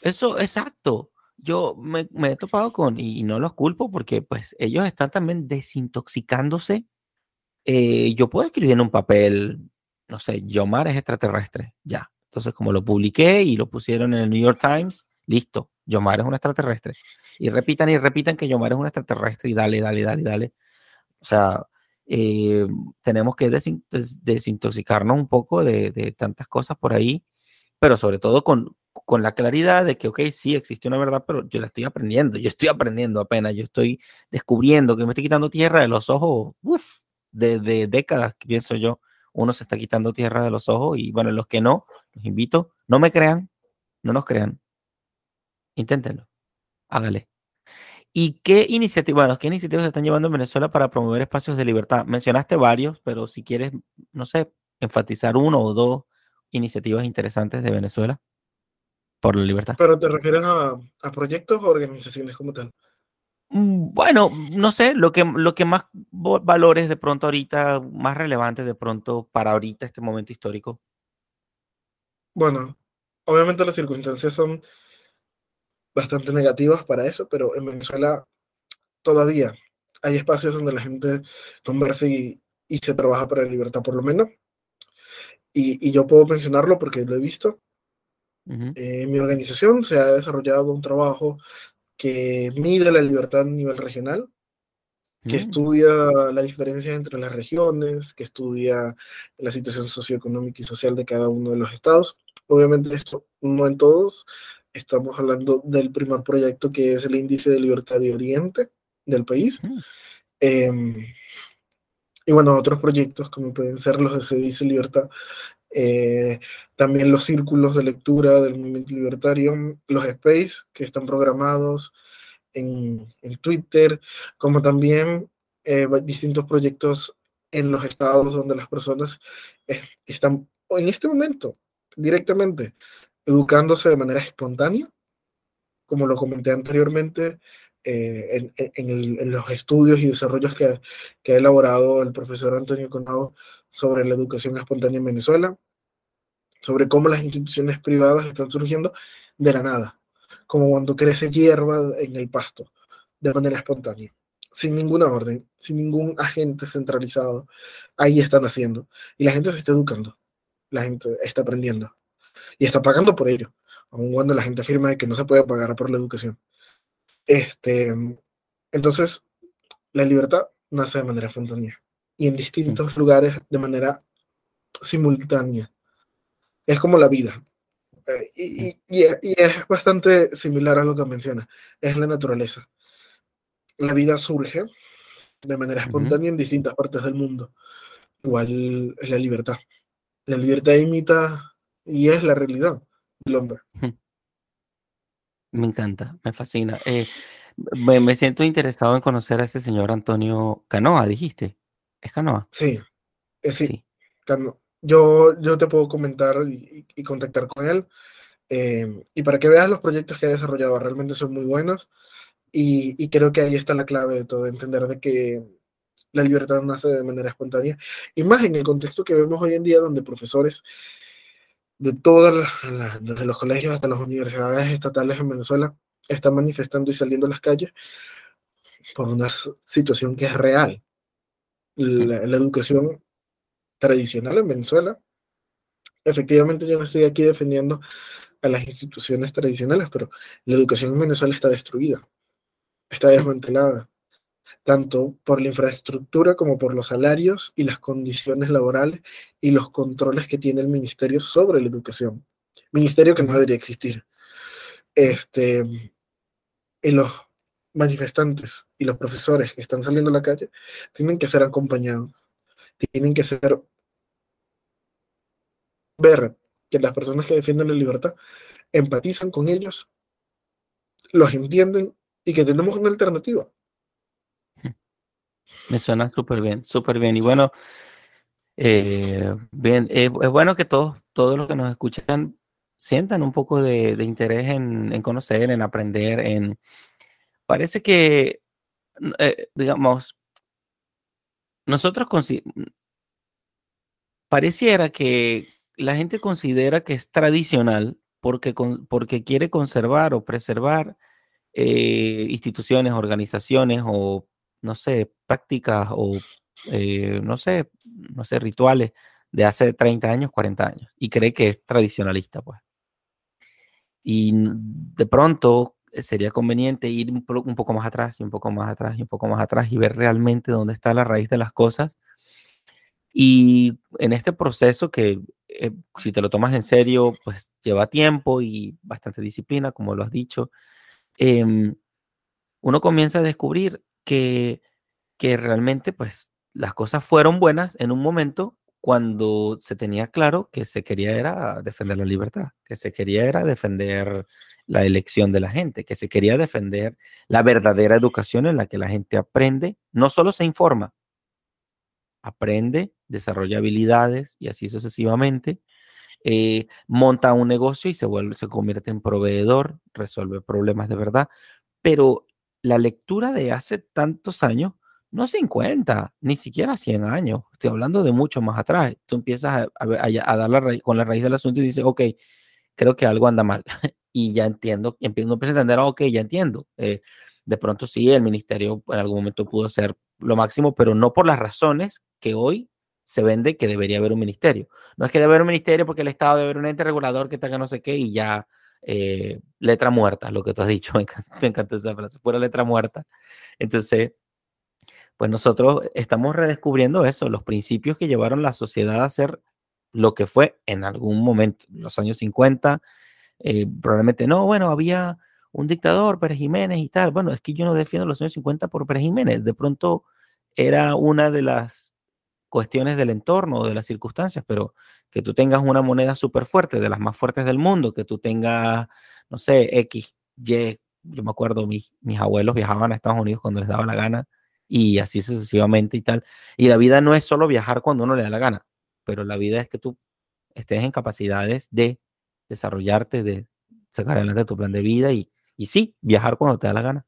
Eso, exacto. Yo me, he topado con, y, no los culpo porque pues ellos están también desintoxicándose. Eh, yo puedo escribir en un papel, no sé, Yomar es extraterrestre, ya. Entonces, como lo publiqué y lo pusieron en el New York Times, listo, Yomar es un extraterrestre. Y repitan y repitan que Yomar es un extraterrestre y dale, dale, dale, dale. O sea, eh, tenemos que desintoxicarnos un poco de, tantas cosas por ahí, pero sobre todo con, con la claridad de que, ok, sí, existe una verdad, pero yo la estoy aprendiendo, yo estoy aprendiendo apenas, yo estoy descubriendo que me estoy quitando tierra de los ojos, uff, de, de décadas, pienso yo uno se está quitando tierra de los ojos y bueno, los que no, los invito, no me crean, no nos crean, inténtenlo, hágale. ¿Y qué iniciativas, bueno, qué iniciativas se están llevando en Venezuela para promover espacios de libertad? Mencionaste varios, pero si quieres, no sé, enfatizar uno o dos iniciativas interesantes de Venezuela por la libertad. ¿Pero te refieres a, a proyectos o organizaciones como tal? Mm, bueno, no sé, lo que, lo que más valores de pronto ahorita, más relevantes de pronto para ahorita, este momento histórico. Bueno, obviamente las circunstancias son bastante negativas para eso, pero en Venezuela todavía hay espacios donde la gente conversa y, y se trabaja para la libertad, por lo menos. Y, y yo puedo mencionarlo porque lo he visto. Eh, en mi organización se ha desarrollado un trabajo que mide la libertad a nivel regional, que mm. estudia la diferencia entre las regiones, que estudia la situación socioeconómica y social de cada uno de los estados. Obviamente esto no en todos, estamos hablando del primer proyecto que es el Índice de Libertad de Oriente del país. Em, y bueno, otros proyectos como pueden ser los de Se dice Libertad, eh, también los círculos de lectura del movimiento libertario, los space que están programados en, en Twitter, como también eh, distintos proyectos en los estados donde las personas eh, están en este momento directamente educándose de manera espontánea, como lo comenté anteriormente, en, en, en, los estudios y desarrollos que, que, ha elaborado el profesor Antonio Conado sobre la educación espontánea en Venezuela, sobre cómo las instituciones privadas están surgiendo de la nada, como cuando crece hierba en el pasto, de manera espontánea, sin ninguna orden, sin ningún agente centralizado. Ahí están haciendo. Y la gente se está educando, la gente está aprendiendo y está pagando por ello, aun cuando la gente afirma que no se puede pagar por la educación. Este, entonces, la libertad nace de manera espontánea y en distintos lugares de manera simultánea. Es como la vida. Eh, y, y, es bastante similar a lo que menciona. Es la naturaleza. La vida surge de manera espontánea en distintas partes del mundo. Igual es la libertad. La libertad imita y es la realidad del hombre. Me encanta, me fascina. Eh, me, me, siento interesado en conocer a ese señor Antonio Canoa, dijiste. ¿Es Canoa? Sí, eh, sí. Yo, yo te puedo comentar y, contactar con él. Em, y para que veas los proyectos que ha desarrollado, realmente son muy buenos. Y, y, creo que ahí está la clave de todo, entender de que la libertad nace de manera espontánea. Y más en el contexto que vemos hoy en día, donde profesores de todas las, desde los colegios hasta las universidades estatales en Venezuela, están manifestando y saliendo a las calles por una situación que es real la, educación tradicional en Venezuela. Efectivamente, yo no estoy aquí defendiendo a las instituciones tradicionales, pero la educación en Venezuela está destruida, está desmantelada, tanto por la infraestructura como por los salarios y las condiciones laborales y los controles que tiene el ministerio sobre la educación. Ministerio que no debería existir. Este, y los manifestantes y los profesores que están saliendo a la calle tienen que ser acompañados, tienen que ser ver que las personas que defienden la libertad empatizan con ellos, los entienden y que tenemos una alternativa. Me suena súper bien, súper bien. Y bueno, eh, bien, eh, es bueno que todos, todos los que nos escuchan sientan un poco de, interés en, en, conocer, en aprender, en, parece que, eh, digamos, nosotros pareciera que la gente considera que es tradicional porque, porque quiere conservar o preservar eh, instituciones, organizaciones o, no sé, prácticas o, eh, no sé, no sé, rituales de hace 30 años, 40 años y cree que es tradicionalista, pues. Y de pronto sería conveniente ir un, poco más atrás y un poco más atrás y un poco más atrás y ver realmente dónde está la raíz de las cosas. Y en este proceso que eh, si te lo tomas en serio, pues lleva tiempo y bastante disciplina, como lo has dicho, em, uno comienza a descubrir que, que realmente pues las cosas fueron buenas en un momento cuando se tenía claro que se quería era defender la libertad, que se quería era defender la elección de la gente, que se quería defender la verdadera educación en la que la gente aprende, no solo se informa, aprende, desarrolla habilidades y así sucesivamente, eh, monta un negocio y se vuelve, se convierte en proveedor, resuelve problemas de verdad, pero la lectura de hace tantos años, no 50, ni siquiera 100 años, estoy hablando de mucho más atrás, tú empiezas a, dar la con la raíz del asunto y dices, ok, creo que algo anda mal. y ya entiendo, empiezo, a entender, ok, ya entiendo. Eh, de pronto sí, el ministerio en algún momento pudo ser lo máximo, pero no por las razones que hoy se vende que debería haber un ministerio. No es que debe haber un ministerio porque el Estado debe haber un ente regulador que tenga no sé qué y ya eh, letra muerta, lo que tú has dicho, me encanta, me encanta esa frase, pura letra muerta. Entonces, pues nosotros estamos redescubriendo eso, los principios que llevaron la sociedad a ser lo que fue en algún momento, los años 50, eh, probablemente no, bueno, había un dictador, Pérez Jiménez y tal. Bueno, es que yo no defiendo los años 50 por Pérez Jiménez. De pronto era una de las cuestiones del entorno o de las circunstancias, pero que tú tengas una moneda súper fuerte, de las más fuertes del mundo, que tú tengas, no sé, X, Y, yo me acuerdo, mis, mis abuelos viajaban a Estados Unidos cuando les daba la gana y así sucesivamente y tal. Y la vida no es solo viajar cuando uno le da la gana, pero la vida es que tú estés en capacidades de desarrollarte, de sacar adelante tu plan de vida y, y sí, viajar cuando te da la gana.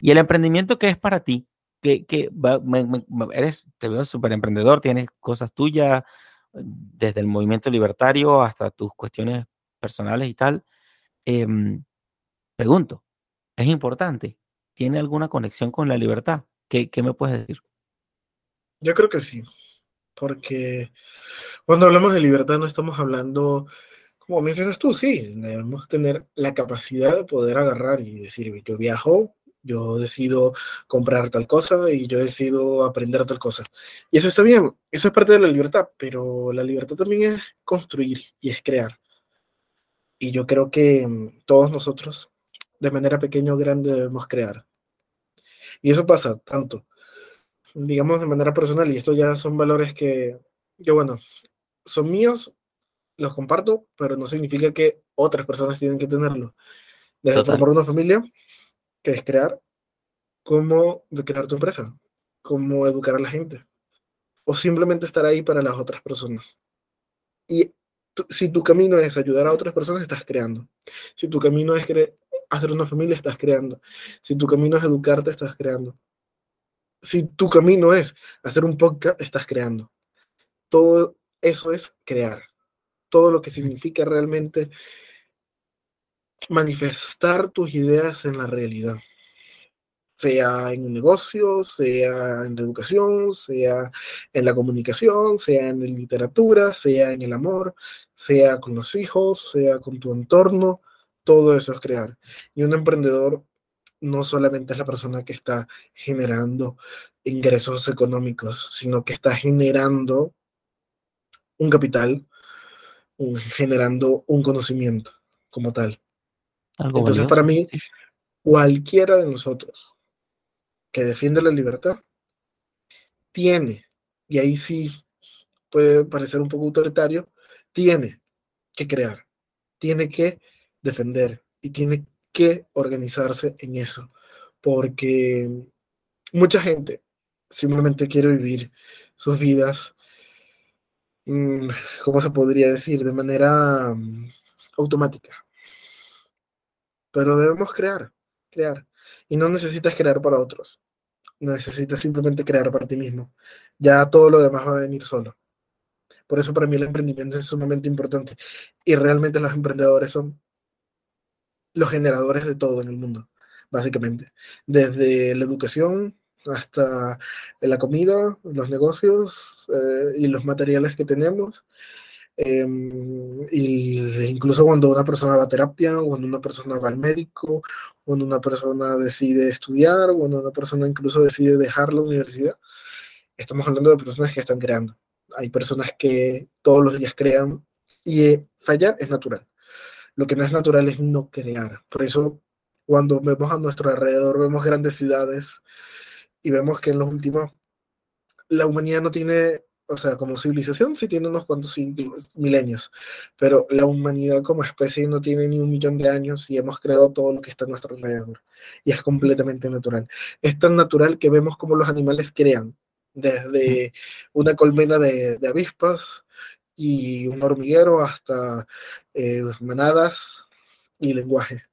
Y el emprendimiento que es para ti, que, que eres, te veo súper emprendedor, tienes cosas tuyas, desde el movimiento libertario hasta tus cuestiones personales y tal. Em, pregunto, ¿es importante? ¿Tiene alguna conexión con la libertad? ¿Qué, ¿Qué me puedes decir? Yo creo que sí, porque cuando hablamos de libertad no estamos hablando como mencionas tú, sí, debemos tener la capacidad de poder agarrar y decir, yo viajo, yo decido comprar tal cosa y yo decido aprender tal cosa. Y eso está bien, eso es parte de la libertad, pero la libertad también es construir y es crear. Y yo creo que mm, todos nosotros, de manera pequeña o grande, debemos crear. Y eso pasa tanto, digamos, de manera personal, y esto ya son valores que, yo bueno, son míos los comparto, pero no significa que otras personas tienen que tenerlo. Desde formar una familia, que es crear, cómo de crear tu empresa, cómo educar a la gente, o simplemente estar ahí para las otras personas. Y si tu camino es ayudar a otras personas, estás creando. Si tu camino es hacer una familia, estás creando. Si tu camino es educarte, estás creando. Si tu camino es hacer un podcast, estás creando. Todo eso es crear todo lo que significa realmente manifestar tus ideas en la realidad, sea en un negocio, sea en la educación, sea en la comunicación, sea en la literatura, sea en el amor, sea con los hijos, sea con tu entorno, todo eso es crear. Y un emprendedor no solamente es la persona que está generando ingresos económicos, sino que está generando un capital, generando un conocimiento como tal. Entonces, para mí, cualquiera de nosotros que defiende la libertad tiene, y ahí sí puede parecer un poco autoritario, tiene que crear, tiene que defender y tiene que organizarse en eso, porque mucha gente simplemente quiere vivir sus vidas Mm, ¿cómo se podría decir? De manera mm, automática. Pero debemos crear, crear. Y no necesitas crear para otros. Necesitas simplemente crear para ti mismo. Ya todo lo demás va a venir solo. Por eso para mí el emprendimiento es sumamente importante. Y realmente los emprendedores son los generadores de todo en el mundo, básicamente. Desde la educación, hasta la comida, los negocios eh, y los materiales que tenemos. Em, y incluso cuando una persona va a terapia, cuando una persona va al médico, cuando una persona decide estudiar, cuando una persona incluso decide dejar la universidad, estamos hablando de personas que están creando. Hay personas que todos los días crean y eh, fallar es natural. Lo que no es natural es no crear. Por eso, cuando vemos a nuestro alrededor, vemos grandes ciudades, y vemos que en los últimos, la humanidad no tiene, o sea, como civilización sí tiene unos cuantos milenios, pero la humanidad como especie no tiene ni un millón de años y hemos creado todo lo que está a nuestro alrededor. Y es completamente natural. Es tan natural que vemos como los animales crean, desde una colmena de, avispas y un hormiguero hasta eh, manadas y lenguaje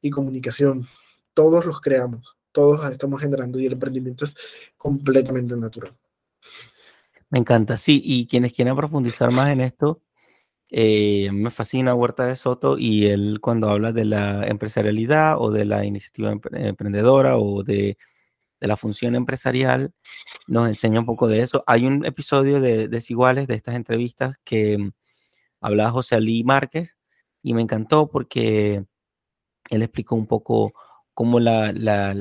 y comunicación. Todos los creamos todos estamos generando y el emprendimiento es completamente natural. Me encanta, sí, y quienes quieran profundizar más en esto, Eh, me fascina Huerta de Soto y él cuando habla de la empresarialidad o de la iniciativa emprendedora o de, la función empresarial, nos enseña un poco de eso. Hay un episodio de Desiguales de estas entrevistas que mm, hablaba José Ali Márquez y me encantó porque él explicó un poco cómo la, la,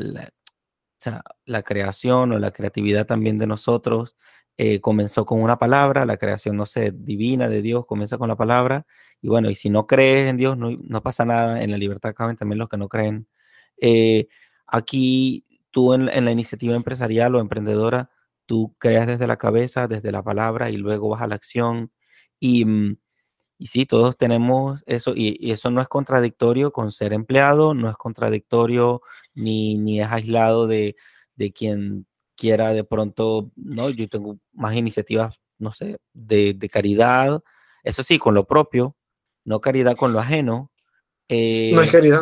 la creación o la creatividad también de nosotros eh, comenzó con una palabra, la creación, no sé, divina de Dios comienza con la palabra, y bueno, y si no crees en Dios, no, no pasa nada, en la libertad caben también los que no creen. Eh, aquí tú en, en, la iniciativa empresarial o emprendedora, tú creas desde la cabeza, desde la palabra, y luego vas a la acción, y, mm, y sí, todos tenemos eso, y, y, eso no es contradictorio con ser empleado, no es contradictorio ni, ni es aislado de, de quien quiera de pronto, ¿no? Yo tengo más iniciativas, no sé, de, caridad, eso sí, con lo propio, no caridad con lo ajeno. no es eh, caridad.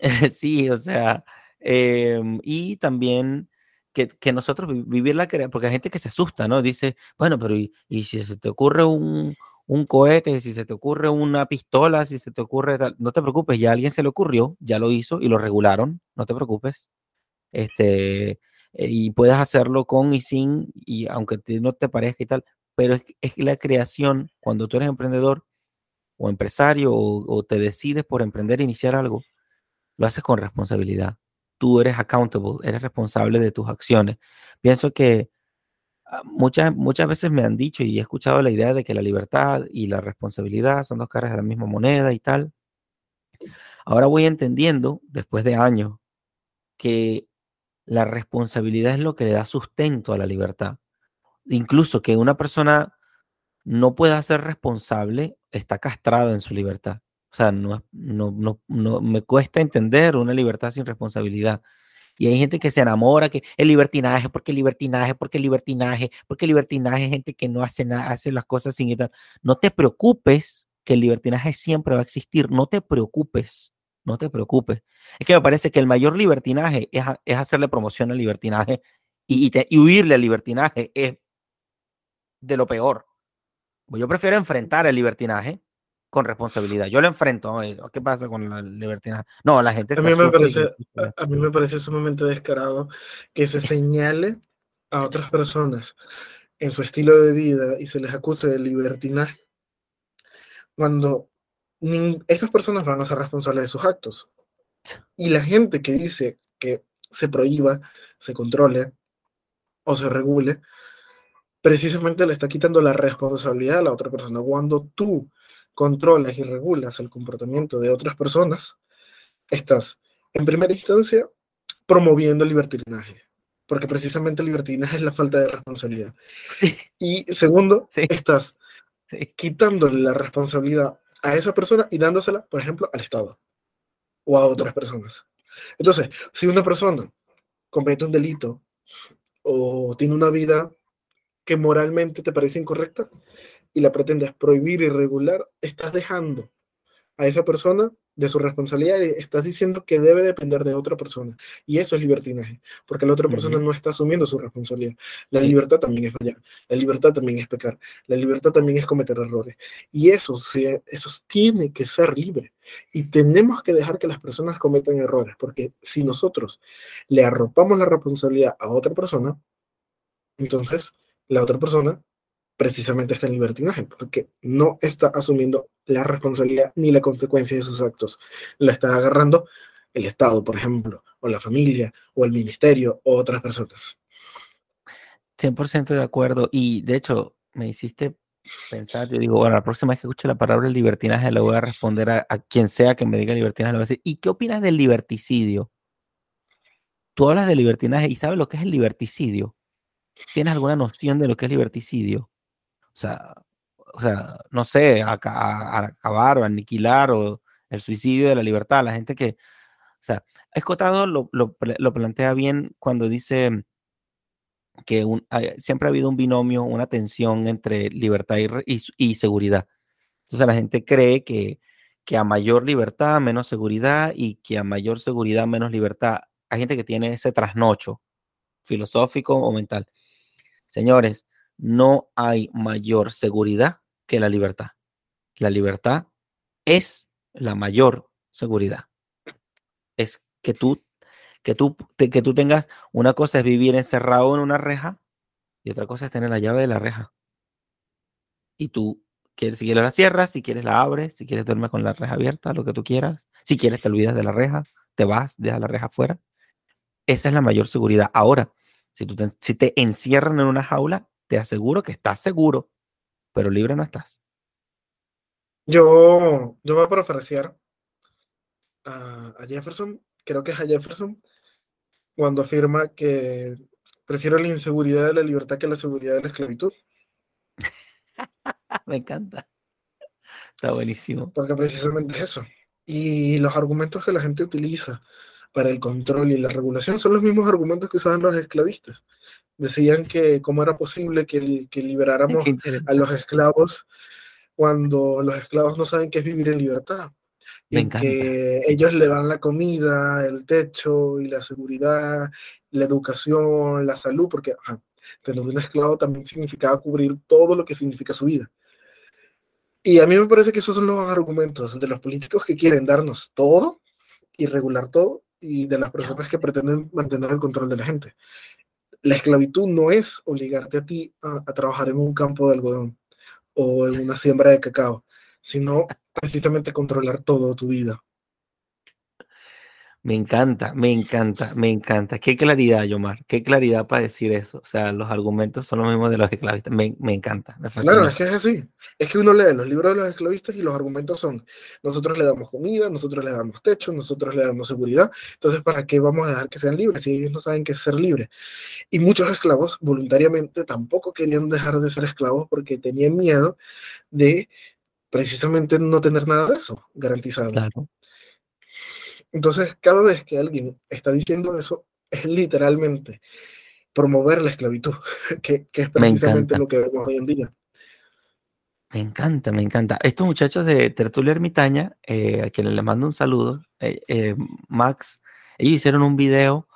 sí, o sea, em, y también que, que, nosotros vivir la caridad, porque hay gente que se asusta, ¿no? Dice, bueno, pero y, y si se te ocurre un, un cohete, si se te ocurre una pistola, si se te ocurre tal, no te preocupes, ya a alguien se le ocurrió, ya lo hizo y lo regularon, no te preocupes. Este, eh, y puedes hacerlo con y sin, y aunque no te parezca y tal, pero es, es, la creación, cuando tú eres emprendedor o empresario o, te decides por emprender, iniciar algo, lo haces con responsabilidad. Tú eres accountable, eres responsable de tus acciones. Pienso que ah, muchas, muchas veces me han dicho y he escuchado la idea de que la libertad y la responsabilidad son dos caras de la misma moneda y tal. Ahora voy entendiendo, después de años, que la responsabilidad es lo que le da sustento a la libertad. Incluso que una persona no pueda ser responsable está castrado en su libertad. O sea, no, no, no, no, me cuesta entender una libertad sin responsabilidad. Y hay gente que se enamora que el libertinaje, porque el libertinaje, porque el libertinaje, porque el libertinaje es gente que no hace nada, hace las cosas sin tal. No te preocupes que el libertinaje siempre va a existir. No te preocupes no te preocupes. Es que me parece que el mayor libertinaje es, hacerle promoción al libertinaje y, huirle al libertinaje es de lo peor. Yo prefiero enfrentar el libertinaje con responsabilidad. Yo lo enfrento. ¿Qué pasa con el libertinaje? No, la gente a mí, me parece, a, mí me parece sumamente descarado que se señale a otras personas en su estilo de vida y se les acuse de libertinaje cuando estas personas van a ser responsables de sus actos. Y la gente que dice que se prohíba, se controle o se regule, precisamente le está quitando la responsabilidad a la otra persona. Cuando tú controlas y regulas el comportamiento de otras personas, estás, en primera instancia, promoviendo el libertinaje, porque precisamente el libertinaje es la falta de responsabilidad. Y segundo, estás quitándole la responsabilidad a esa persona y dándosela, por ejemplo, al Estado o a otras personas. Entonces, si una persona comete un delito o tiene una vida que moralmente te parece incorrecta y la pretendes prohibir y regular, estás dejando a esa persona de su responsabilidad y estás diciendo que debe depender de otra persona. Y eso es libertinaje, porque la otra persona no está asumiendo su responsabilidad. La libertad también es fallar, la libertad también es pecar, la libertad también es cometer errores. Y eso, eso tiene que ser libre. Y tenemos que dejar que las personas cometan errores, porque si nosotros le arropamos la responsabilidad a otra persona, entonces la otra persona precisamente está en libertinaje, porque no está asumiendo la responsabilidad ni la consecuencia de sus actos. La está agarrando el Estado, por ejemplo, o la familia, o el ministerio, o otras personas. 100% de acuerdo. Y de hecho, me hiciste pensar, yo digo, bueno, la próxima vez que escuche la palabra libertinaje le voy a responder a, quien sea que me diga libertinaje, le voy a decir, ¿y qué opinas del liberticidio? Tú hablas de libertinaje y sabes lo que es el liberticidio. ¿Tienes alguna noción de lo que es liberticidio? Sea, o sea no sé, a, acabar o aniquilar o el suicidio de la libertad. La gente que, o sea, Escotado lo, lo, plantea bien cuando dice que siempre ha habido un binomio, una tensión entre libertad y, y, seguridad. Entonces la gente cree que, que a mayor libertad, menos seguridad y que a mayor seguridad, menos libertad. Hay gente que tiene ese trasnocho filosófico o mental. Señores, no hay mayor seguridad que la libertad. la libertad es la mayor seguridad. Es que tú, que tú, que tú tengas, una cosa es vivir encerrado en una reja y otra cosa es tener la llave de la reja. Y tú, quieres, si quieres la cierras, si quieres la abres, si quieres duermes con la reja abierta, lo que tú quieras. Si quieres te olvidas de la reja, te vas, dejas la reja afuera. Esa es la mayor seguridad. Ahora, si, tú si te encierran en una jaula, te aseguro que estás seguro, pero libre no estás. Yo, yo voy a parafrasear a, a Jefferson, creo que es a Jefferson, cuando afirma que prefiero la inseguridad de la libertad que la seguridad de la esclavitud. Me encanta. Está buenísimo. Porque precisamente es eso. Y los argumentos que la gente utiliza para el control y la regulación son los mismos argumentos que usaban los esclavistas. Decían que cómo era posible que, que liberáramos a los esclavos cuando los esclavos no saben qué es vivir en libertad. y que ellos le dan la comida, el techo y la seguridad, la educación, la salud, porque tener un esclavo también significaba cubrir todo lo que significa su vida. Y a mí me parece que esos son los argumentos de los políticos que quieren darnos todo y regular todo y de las personas que pretenden mantener el control de la gente. La esclavitud no es obligarte a ti a trabajar en un campo de algodón o en una siembra de cacao, sino precisamente controlar todo tu vida. Me encanta, me encanta, me encanta. Qué claridad, Yomar, qué claridad para decir eso. O sea, los argumentos son los mismos de los esclavistas. Me, me encanta, me fascina. Claro, es que es así. Es que uno lee los libros de los esclavistas y los argumentos son, nosotros le damos comida, nosotros le damos techo, nosotros le damos seguridad. Entonces, ¿para qué vamos a dejar que sean libres si ellos no saben qué es ser libre? Y muchos esclavos voluntariamente tampoco querían dejar de ser esclavos porque tenían miedo de precisamente no tener nada de eso garantizado. Claro. Entonces, cada vez que alguien está diciendo eso, es literalmente promover la esclavitud, que, es precisamente lo que vemos hoy en día. Me encanta, me encanta. Estos muchachos de Tertulia Ermitaña, eh, a quienes les mando un saludo, eh, eh, Max, ellos hicieron un video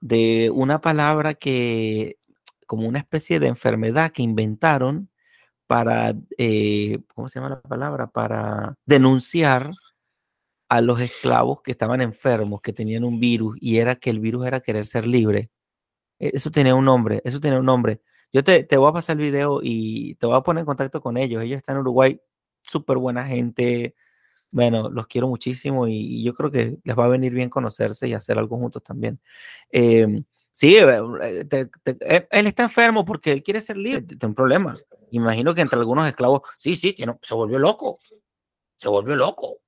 de una palabra que, como una especie de enfermedad que inventaron para, ¿cómo se llama la palabra? Para denunciar a los esclavos que estaban enfermos, que tenían un virus, y era que el virus era querer ser libre. E, eso tenía un nombre, eso tenía un nombre. Yo te, te voy a pasar el video y te voy a poner en contacto con ellos. Ellos están en Uruguay, súper buena gente. Bueno, los quiero muchísimo y, yo creo que les va a venir bien conocerse y hacer algo juntos también. Em, sí, eh, eh, él, está enfermo porque él quiere ser libre, tiene un problema. Imagino que entre algunos esclavos, sí, sí, se volvió loco, se volvió loco eh,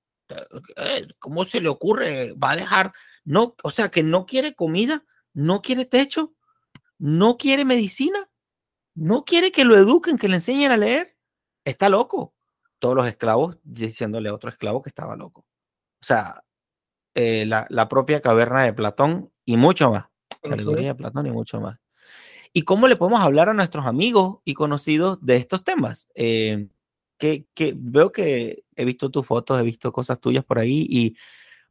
¿Cómo se le ocurre? Va a dejar, no, o sea, que no quiere comida, no quiere techo, no quiere medicina, no quiere que lo eduquen, que le enseñen a leer. Está loco. Todos los esclavos diciéndole a otro esclavo que estaba loco. O sea, eh, la, la, propia caverna de Platón y mucho más. La alegoría de Platón y mucho más. ¿Y cómo le podemos hablar a nuestros amigos y conocidos de estos temas? Eh, que, veo que he visto tus fotos, he visto cosas tuyas por ahí y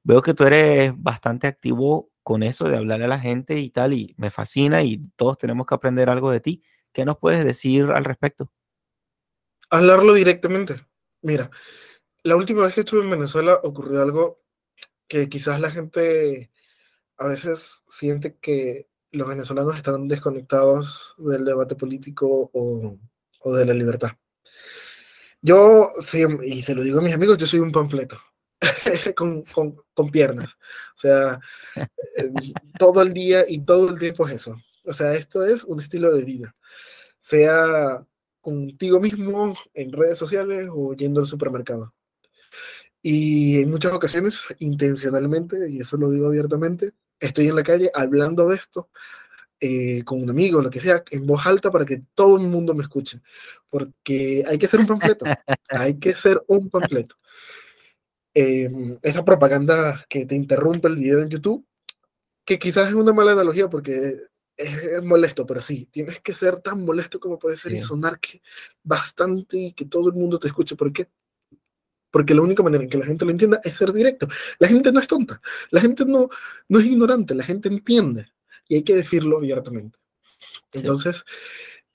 veo que tú eres bastante activo con eso de hablarle a la gente y tal, y me fascina y todos tenemos que aprender algo de ti. ¿Qué nos puedes decir al respecto? Hablarlo directamente. Mira, la última vez que estuve en Venezuela ocurrió algo que quizás la gente a veces siente que los venezolanos están desconectados del debate político o, o de la libertad. Yo, y se lo digo a mis amigos, yo soy un panfleto. con, con, con, piernas. O sea, todo el día y todo el tiempo es eso. O sea, esto es un estilo de vida. Sea contigo mismo en redes sociales o yendo al supermercado. Y en muchas ocasiones, intencionalmente, y eso lo digo abiertamente, estoy en la calle hablando de esto, eh, con un amigo, lo que sea, en voz alta para que todo el mundo me escuche. Porque hay que ser un panfleto, hay que ser un panfleto. Eh, esa propaganda que te interrumpe el video en YouTube, que quizás es una mala analogía porque es, molesto, pero sí, tienes que ser tan molesto como puede ser y sonar que bastante y que todo el mundo te escuche. ¿Por qué? Porque la única manera en que la gente lo entienda es ser directo. La gente no es tonta, la gente no, no es ignorante, la gente entiende y hay que decirlo abiertamente. Entonces,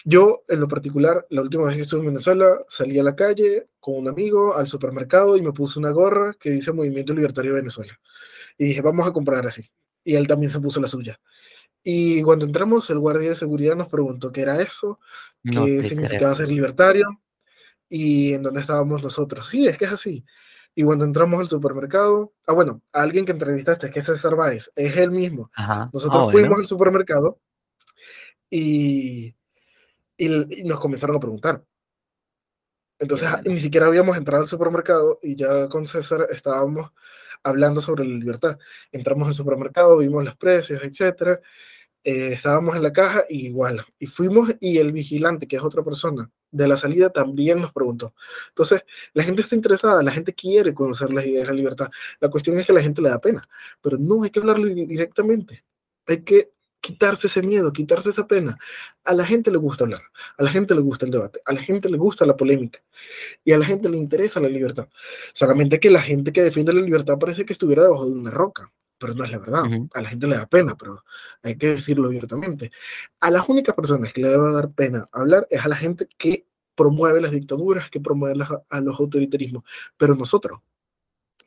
Yo, en lo particular, la última vez que estuve en Venezuela, salí a la calle con un amigo al supermercado y me puse una gorra que dice Movimiento Libertario de Venezuela. Y dije, vamos a comprar así. Y él también se puso la suya. Y cuando entramos, el guardia de seguridad nos preguntó qué era eso, qué significaba ser libertario y en dónde estábamos nosotros. Sí, es que es así. Y cuando entramos al supermercado, ah, bueno, alguien que entrevistaste, que es César Báez, es él mismo. Nosotros ah, fuimos al supermercado y, y, nos comenzaron a preguntar. Entonces, ni siquiera habíamos entrado al supermercado y ya con César estábamos hablando sobre la libertad. Entramos al supermercado, vimos los precios, etcétera. Eh, estábamos en la caja y igual. Y fuimos y el vigilante, que es otra persona de la salida, también nos preguntó. Entonces, la gente está interesada, la gente quiere conocer las ideas de la libertad. La cuestión es que a la gente le da pena, pero no hay que hablarle directamente. Hay que quitarse ese miedo, quitarse esa pena. A la gente le gusta hablar, a la gente le gusta el debate, a la gente le gusta la polémica y a la gente le interesa la libertad. Solamente que la gente que defiende la libertad parece que estuviera debajo de una roca, pero no es la verdad. A la gente le da pena, pero hay que decirlo abiertamente. A las únicas personas que le debe dar pena hablar es a la gente que promueve las dictaduras, que promueve a los autoritarismos, pero nosotros,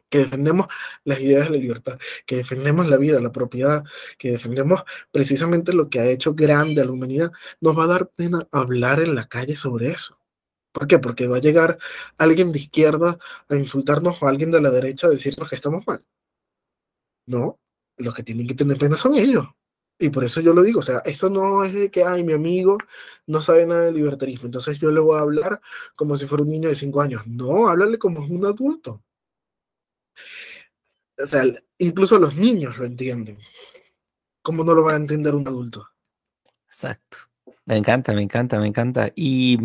que defendemos las ideas de la libertad, que defendemos la vida, la propiedad, que defendemos precisamente lo que ha hecho grande a la humanidad, nos va a dar pena hablar en la calle sobre eso. ¿Por qué? Porque va a llegar alguien de izquierda a insultarnos o alguien de la derecha a decirnos que estamos mal. No, los que tienen que tener pena son ellos. Y por eso yo lo digo, o sea, eso no es de que, ay, mi amigo no sabe nada de libertarismo, entonces yo le voy a hablar como si fuera un niño de cinco años. No, háblale como un adulto. O sea, incluso los niños lo entienden. ¿Cómo no lo va a entender un adulto? Exacto. Me encanta, me encanta, me encanta. Y,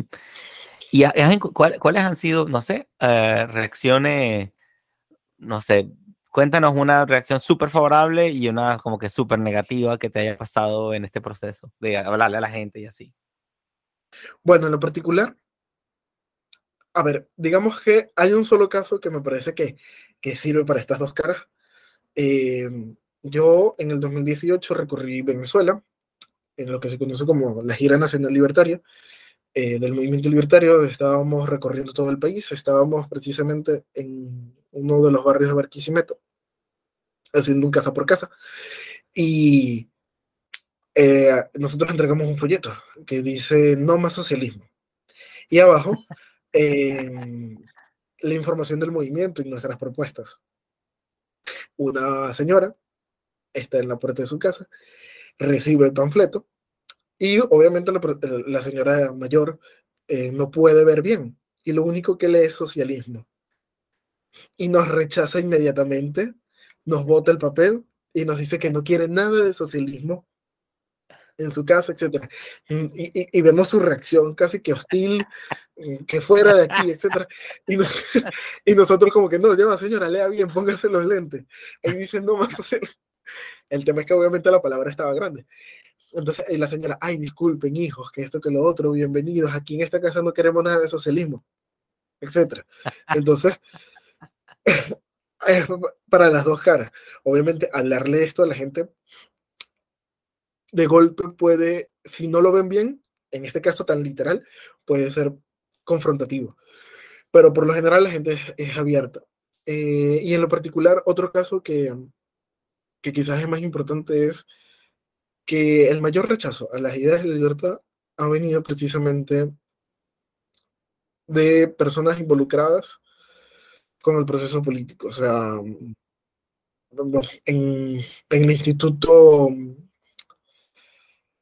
y ¿cuáles han sido, no sé, eh, reacciones, no sé, cuéntanos una reacción súper favorable y una como que súper negativa que te haya pasado en este proceso de hablarle a la gente y así. Bueno, en lo particular, a ver, digamos que hay un solo caso que me parece que, que sirve para estas dos caras. Em, yo en el 2018 recorrí Venezuela, en lo que se conoce como la Gira Nacional Libertaria eh, del Movimiento Libertario. Estábamos recorriendo todo el país, estábamos precisamente en uno de los barrios de Barquisimeto, haciendo un casa por casa. Y eh, nosotros entregamos un folleto que dice no más socialismo. Y abajo en la información del movimiento y nuestras propuestas. Una señora está en la puerta de su casa, recibe el panfleto y obviamente la, señora mayor eh, no puede ver bien y lo único que lee es socialismo. Y nos rechaza inmediatamente, nos bota el papel y nos dice que no quiere nada de socialismo en su casa, etc. Mm, y, y, vemos su reacción casi que hostil, mm, que fuera de aquí, etc. Y, y nosotros como que no, lleva señora, lea bien, póngase los lentes. Y dicen, no más hacer. El tema es que obviamente la palabra estaba grande. Entonces y la señora, ay, disculpen hijos, que esto, que lo otro, bienvenidos, aquí en esta casa no queremos nada de socialismo, etc. Entonces, para las dos caras. Obviamente, hablarle esto a la gente de golpe puede, si no lo ven bien, en este caso tan literal, puede ser confrontativo. Pero por lo general la gente es, abierta. Eh, y en lo particular, otro caso que, que quizás es más importante es que el mayor rechazo a las ideas de la libertad ha venido precisamente de personas involucradas con el proceso político. O sea, en, en el Instituto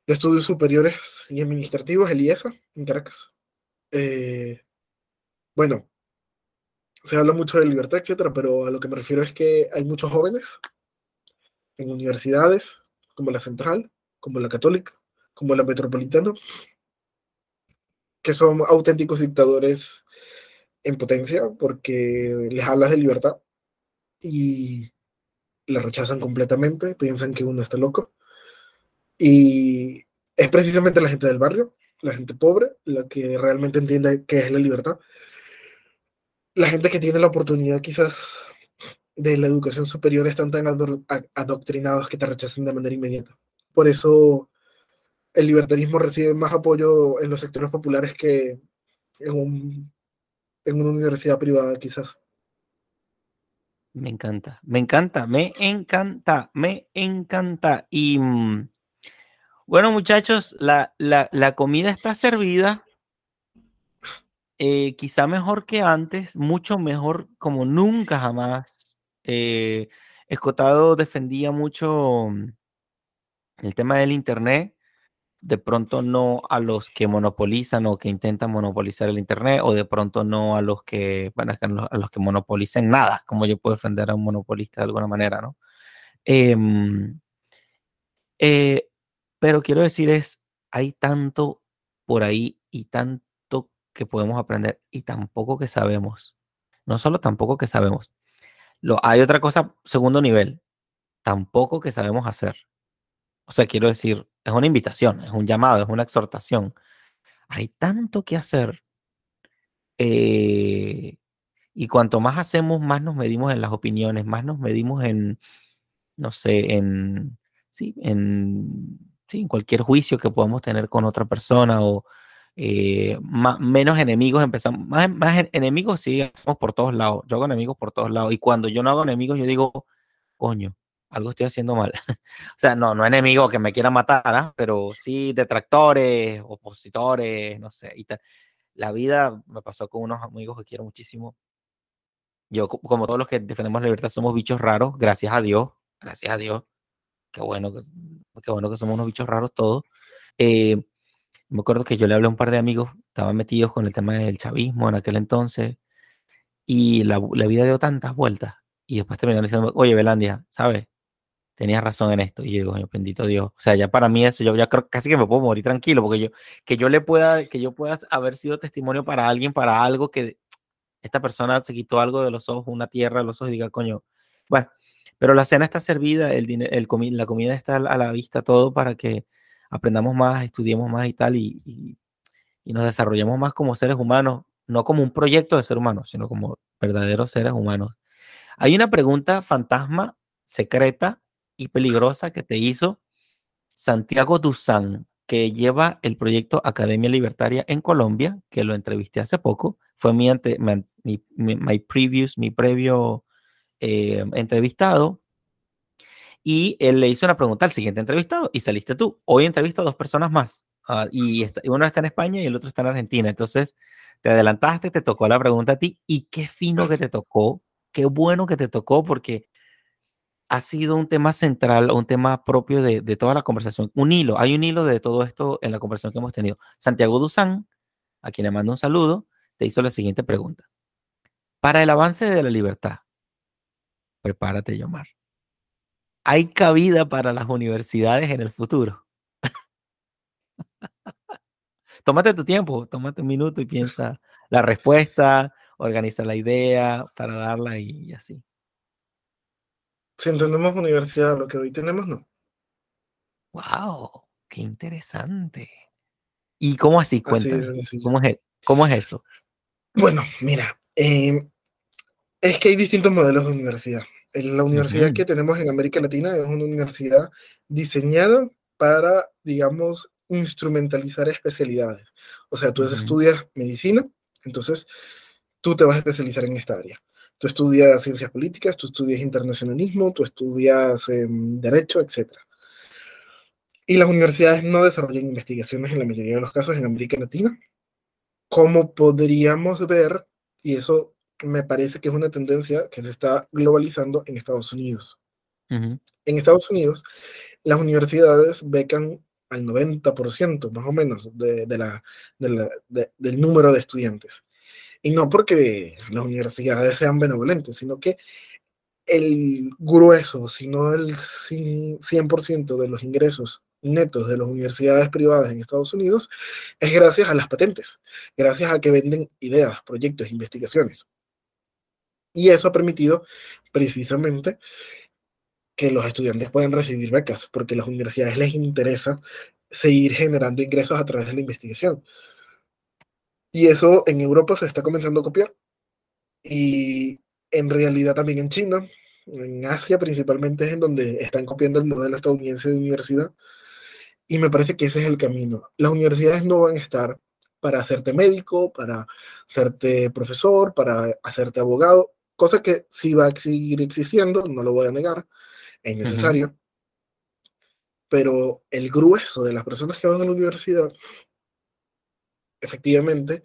de Estudios Superiores y Administrativos, el IESA, en Caracas. Eh, bueno, se habla mucho de libertad, etcétera, pero a lo que me refiero es que hay muchos jóvenes en universidades como la Central, como la Católica, como la Metropolitana, que son auténticos dictadores en potencia porque les hablas de libertad y la rechazan completamente, piensan que uno está loco y es precisamente la gente del barrio, la gente pobre, la que realmente entiende qué es la libertad. La gente que tiene la oportunidad quizás de la educación superior están tan adoctrinados que te rechazan de manera inmediata. Por eso el libertarismo recibe más apoyo en los sectores populares que en, en una universidad privada, quizás. Me encanta, me encanta, me encanta, me encanta. Y mm, bueno, muchachos, la, la, comida está servida. Eh, quizá mejor que antes, mucho mejor, como nunca jamás. Eh, Escotado defendía mucho mm, el tema del Internet de pronto no a los que monopolizan o que intentan monopolizar el Internet, o de pronto no a los que, bueno, a los que monopolicen nada, como yo puedo defender a un monopolista de alguna manera, ¿no? Em, eh, pero quiero decir es, hay tanto por ahí y tanto que podemos aprender y tampoco que sabemos. No solo tampoco que sabemos. Lo, hay otra cosa, segundo nivel, tampoco que sabemos hacer. O sea, quiero decir, es una invitación, es un llamado, es una exhortación. Hay tanto que hacer. Eh, y cuanto más hacemos, más nos medimos en las opiniones, más nos medimos en, no sé, en, sí, en, en cualquier juicio que podamos tener con otra persona o eh, menos enemigos empezamos, más, más enemigos sí, por todos lados. Yo hago enemigos por todos lados. Y cuando yo no hago enemigos, yo digo, coño, algo estoy haciendo mal. o sea, no, no enemigo que me quiera matar, ¿ah? pero sí detractores, opositores, no sé. Y la vida me pasó con unos amigos que quiero muchísimo. Yo, como todos los que defendemos la libertad, somos bichos raros, gracias a Dios, gracias a Dios. Qué bueno que, qué bueno que somos unos bichos raros todos. Eh, me acuerdo que yo le hablé a un par de amigos, estaban metidos con el tema del chavismo en aquel entonces, y la, la vida dio tantas vueltas. Y después terminaron diciendo, oye, Belandia, ¿sabes? Tenías razón en esto. Y yo digo, bendito Dios. O sea, ya para mí eso, yo ya creo casi que me puedo morir tranquilo, porque yo, que yo le pueda, que yo pueda haber sido testimonio para alguien, para algo que esta persona se quitó algo de los ojos, una tierra de los ojos y diga, coño, bueno, pero la cena está servida, el, el la comida está a la vista, todo para que aprendamos más, estudiemos más y tal, y, y, y nos desarrollemos más como seres humanos, no como un proyecto de ser humano, sino como verdaderos seres humanos. Hay una pregunta fantasma secreta y peligrosa que te hizo Santiago Duzán, que lleva el proyecto Academia Libertaria en Colombia, que lo entrevisté hace poco. Fue mi, ante, mi, mi, previous, mi previo eh, entrevistado. Y él le hizo una pregunta al siguiente entrevistado y saliste tú. Hoy entrevisto a dos personas más. Uh, y, uno está en España y el otro está en Argentina. Entonces, te adelantaste, te tocó la pregunta a ti y qué fino que te tocó, qué bueno que te tocó porque ha sido un tema central, un tema propio de, toda la conversación. Un hilo, hay un hilo de todo esto en la conversación que hemos tenido. Santiago Duzán, a quien le mando un saludo, te hizo la siguiente pregunta. Para el avance de la libertad, prepárate, Yomar. ¿Hay cabida para las universidades en el futuro? tómate tu tiempo, tómate un minuto y piensa la respuesta, organiza la idea para darla y así. Si entendemos universidad, lo que hoy tenemos, no. ¡Wow! ¡Qué interesante! ¿Y cómo así? Cuéntame. ¿Cómo, es, ¿Cómo, es, eso? Bueno, mira, em, es que hay distintos modelos de universidad. La universidad que tenemos en América Latina es una universidad diseñada para, digamos, instrumentalizar especialidades. O sea, tú estudias medicina, entonces tú te vas a especializar en esta área. Tú estudias ciencias políticas, tú estudias internacionalismo, tú estudias em, derecho, etc. Y las universidades no desarrollan investigaciones en la mayoría de los casos en América Latina. Como podríamos ver, y eso me parece que es una tendencia que se está globalizando en Estados Unidos. En Estados Unidos, las universidades becan al 90% más o menos de, la, del número de estudiantes. Y no porque las universidades sean benevolentes, sino que el grueso, sino el 100% de los ingresos netos de las universidades privadas en Estados Unidos es gracias a las patentes, gracias a que venden ideas, proyectos, investigaciones. Y eso ha permitido precisamente que los estudiantes puedan recibir becas, porque a las universidades les interesa seguir generando ingresos a través de la investigación. Y eso en Europa se está comenzando a copiar. Y en realidad también en China, en Asia principalmente es en donde están copiando el modelo estadounidense de universidad. Y me parece que ese es el camino. Las universidades no van a estar para hacerte médico, para hacerte profesor, para hacerte abogado, cosa que sí va a seguir existiendo, no lo voy a negar, es necesario. Pero el grueso de las personas que van a la universidad, efectivamente,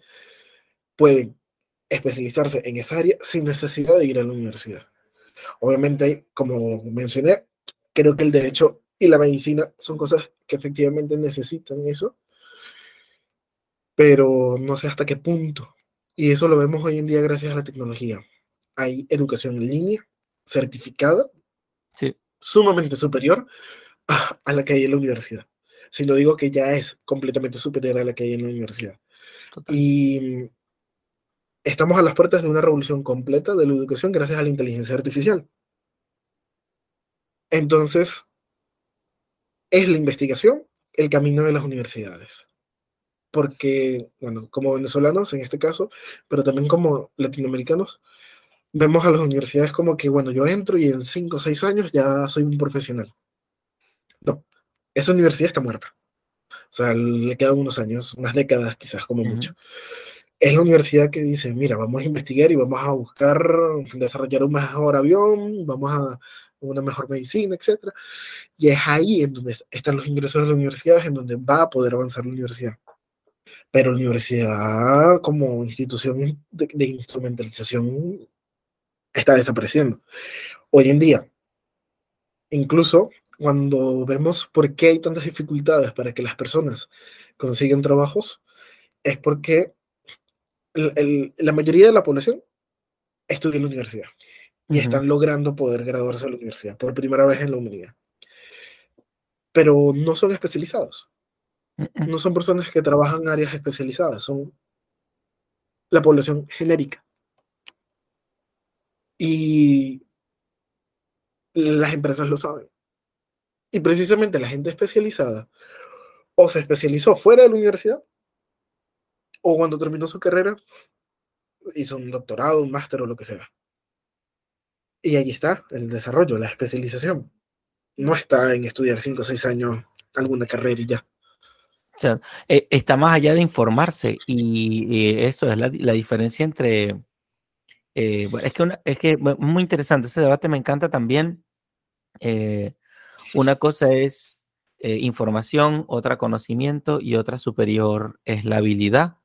pueden especializarse en esa área sin necesidad de ir a la universidad. Obviamente, como mencioné, creo que el derecho y la medicina son cosas que efectivamente necesitan eso, pero no sé hasta qué punto. Y eso lo vemos hoy en día gracias a la tecnología. Hay educación en línea, certificada, sumamente superior a, la que hay en la universidad. Si no digo que ya es completamente superior a la que hay en la universidad. Y estamos a las puertas de una revolución completa de la educación gracias a la inteligencia artificial. Entonces, es la investigación el camino de las universidades. Porque, bueno, como venezolanos en este caso, pero también como latinoamericanos, vemos a las universidades como que, bueno, yo entro y en cinco o seis años ya soy un profesional. Esa universidad está muerta. O sea, le quedan unos años, unas décadas quizás como mucho es la universidad que dice, mira, vamos a investigar y vamos a buscar desarrollar un mejor avión, vamos a una mejor medicina, etc. Y es ahí en donde están los ingresos de las universidades, en donde va a poder avanzar la universidad. Pero la universidad como institución de, de instrumentalización está desapareciendo. Hoy en día, incluso cuando vemos por qué hay tantas dificultades para que las personas consigan trabajos, es porque la mayoría de la población estudia en la universidad y están logrando poder graduarse de la universidad por primera vez en la humanidad. Pero no son especializados. No son personas que trabajan en áreas especializadas, son la población genérica. Y las empresas lo saben. Y precisamente la gente especializada o se especializó fuera de la universidad o cuando terminó su carrera, hizo un doctorado, un máster o lo que sea. Y ahí está el desarrollo, la especialización. No está en estudiar cinco o seis años alguna carrera y ya. Eh, está más allá de informarse y, eso es la, diferencia entre... Eh, es que, es que muy interesante ese debate, me encanta también. Eh, una cosa es información, otra conocimiento y otra superior es la habilidad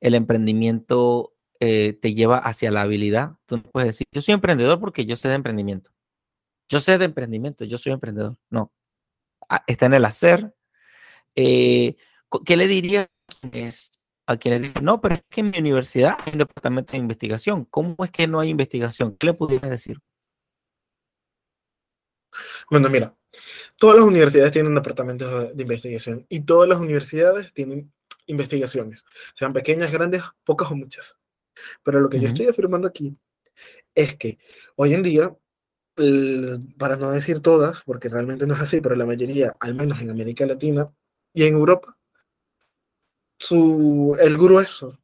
el emprendimiento eh, te lleva hacia la habilidad. Tú no puedes decir, yo soy emprendedor porque yo sé de emprendimiento. Yo sé de emprendimiento, yo soy emprendedor. No. Ah, está en el hacer. Eh, ¿Qué le dirías a quienes dicen, no, pero es que en mi universidad hay un departamento de investigación? ¿Cómo es que no hay investigación? ¿Qué le pudieras decir? Bueno, mira, todas las universidades tienen un departamento de investigación y todas las universidades tienen investigaciones, sean pequeñas, grandes, pocas o muchas. Pero lo que yo estoy afirmando aquí es que hoy en día, para no decir todas, porque realmente no es así, pero la mayoría, al menos en América Latina y en Europa, su, el grueso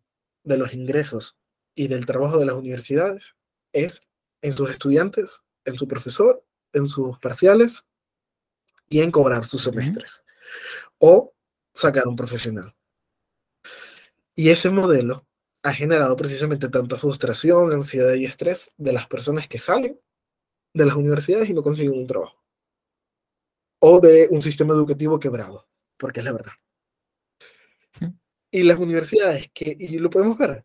de los ingresos y del trabajo de las universidades es en sus estudiantes, en su profesor, en sus parciales y en cobrar sus semestres. O sacar un profesional. Y ese modelo ha generado precisamente tanta frustración, ansiedad y estrés de las personas que salen de las universidades y no consiguen un trabajo. O de un sistema educativo quebrado, porque es la verdad. Y las universidades, que, y lo podemos ver,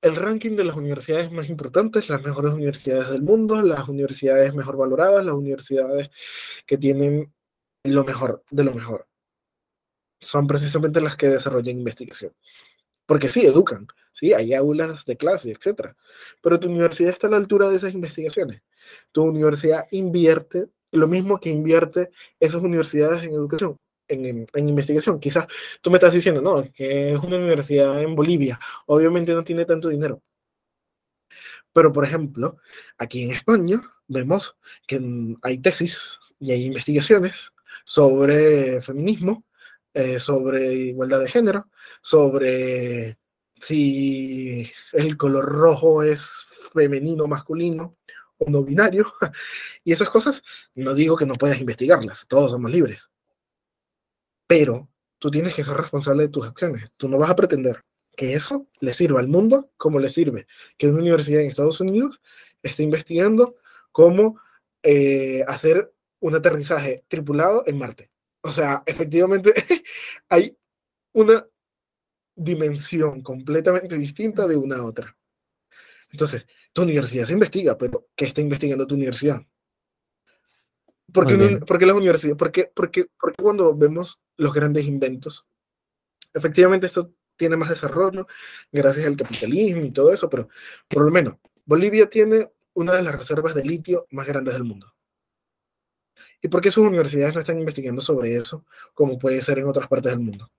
el ranking de las universidades más importantes, las mejores universidades del mundo, las universidades mejor valoradas, las universidades que tienen lo mejor de lo mejor, son precisamente las que desarrollan investigación. Porque sí, educan, sí, hay aulas de clase, etc. Pero tu universidad está a la altura de esas investigaciones. Tu universidad invierte lo mismo que invierte esas universidades en educación, en, investigación. Quizás tú me estás diciendo, no, que es una universidad en Bolivia, obviamente no tiene tanto dinero. Pero, por ejemplo, aquí en España vemos que hay tesis y hay investigaciones sobre feminismo, eh, sobre igualdad de género, sobre si el color rojo es femenino, masculino o no binario. Y esas cosas, no digo que no puedas investigarlas, todos somos libres. pero tú tienes que ser responsable de tus acciones. Tú no vas a pretender que eso le sirva al mundo como le sirve que una universidad en Estados Unidos esté investigando cómo eh, hacer un aterrizaje tripulado en Marte. O sea, efectivamente hay una dimensión completamente distinta de una a otra. Entonces, tu universidad se investiga, pero ¿qué está investigando tu universidad? Porque, porque las universidades, porque, porque, porque cuando vemos los grandes inventos, efectivamente esto tiene más desarrollo gracias al capitalismo y todo eso, pero por lo menos Bolivia tiene una de las reservas de litio más grandes del mundo. ¿Y por qué sus universidades no están investigando sobre eso como puede ser en otras partes del mundo?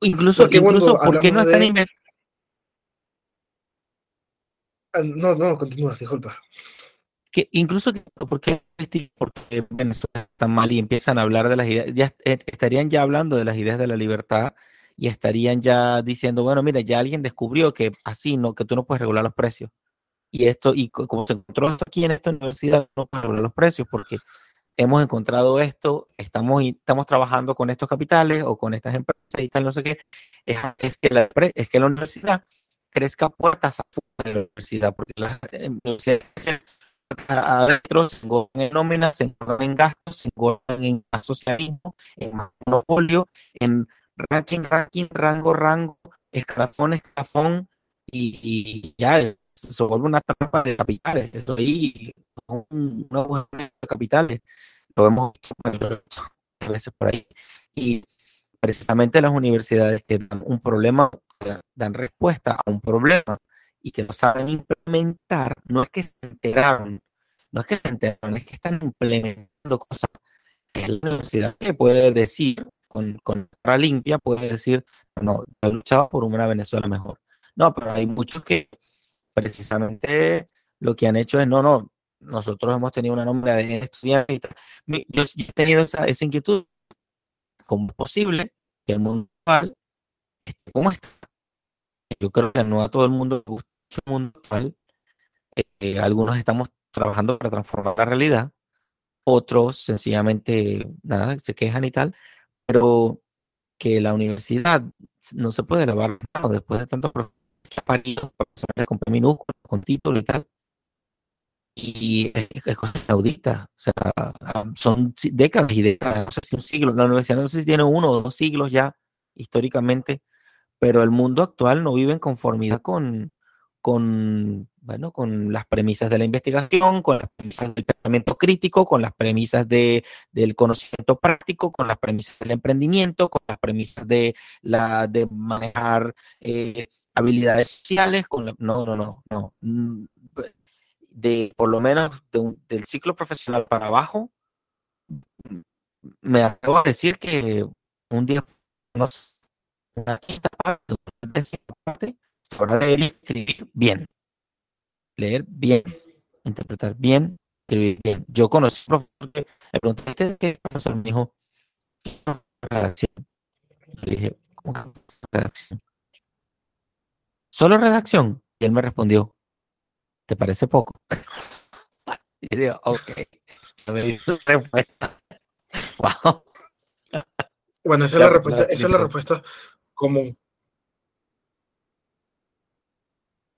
Incluso, incluso ¿por qué no están investigando? Ah, no, no, continúa, disculpa. Que incluso, ¿por qué porque Venezuela está mal y empiezan a hablar de las ideas? Ya eh, estarían ya hablando de las ideas de la libertad y estarían ya diciendo, bueno, mira, ya alguien descubrió que así, no, que tú no puedes regular los precios. Y esto, y como se encontró esto aquí en esta universidad, no regular los precios porque hemos encontrado esto, estamos, estamos trabajando con estos capitales o con estas empresas y tal, no sé qué, es, que, la, es que la universidad crezca puertas afuera de la universidad, porque la universidad adentro se engordan en nóminas, se engordan en gastos, se engordan en asociacionismo, en monopolio, en ranking, ranking, rango, rango, escalafón, escalafón, y, ya se vuelve una trampa de capitales. Eso ahí, un, nuevo de capitales. Lo vemos a veces por ahí. Y precisamente las universidades que dan un problema, dan respuesta a un problema y que no saben implementar, no es que se enteraron, no es que se enteraron, es que están implementando cosas que la universidad que puede decir con, con cara limpia, puede decir, no, he luchado por una Venezuela mejor. No, pero hay muchos que precisamente lo que han hecho es, no, no, nosotros hemos tenido una nombre de estudiantes. Yo, he tenido esa, inquietud, ¿cómo es posible que el mundo actual esté como está? Yo creo que no a todo el mundo le gusta el mundo actual. Eh, algunos estamos trabajando para transformar la realidad, otros sencillamente, nada, se quejan y tal, pero que la universidad no se puede lavar después de tanto paridos, con minúsculo, con título y tal. Y es, cosa inaudita, o sea, son décadas y décadas, o si un siglo, la universidad no sé si tiene uno o dos siglos ya históricamente, pero el mundo actual no vive en conformidad con, con, bueno, con las premisas de la investigación, con las premisas del pensamiento crítico, con las premisas de, del conocimiento práctico, con las premisas del emprendimiento, con las premisas de, la, de manejar eh, habilidades sociales, con no, no, no, no. Mm, de por lo menos del ciclo profesional para abajo, me atrevo a decir que un día, una quinta parte, una parte, Ahora leer y escribir bien. Leer bien, interpretar bien, escribir bien. Yo conocí a un profesor que le pregunté, qué profesor? Me dijo, redacción. Le dije, ¿cómo que redacción? ¿Solo redacción? Y él me respondió, ¿te parece poco? y digo, ok. Me dijo respuesta. Wow. Bueno, esa es la respuesta, esa es la respuesta común.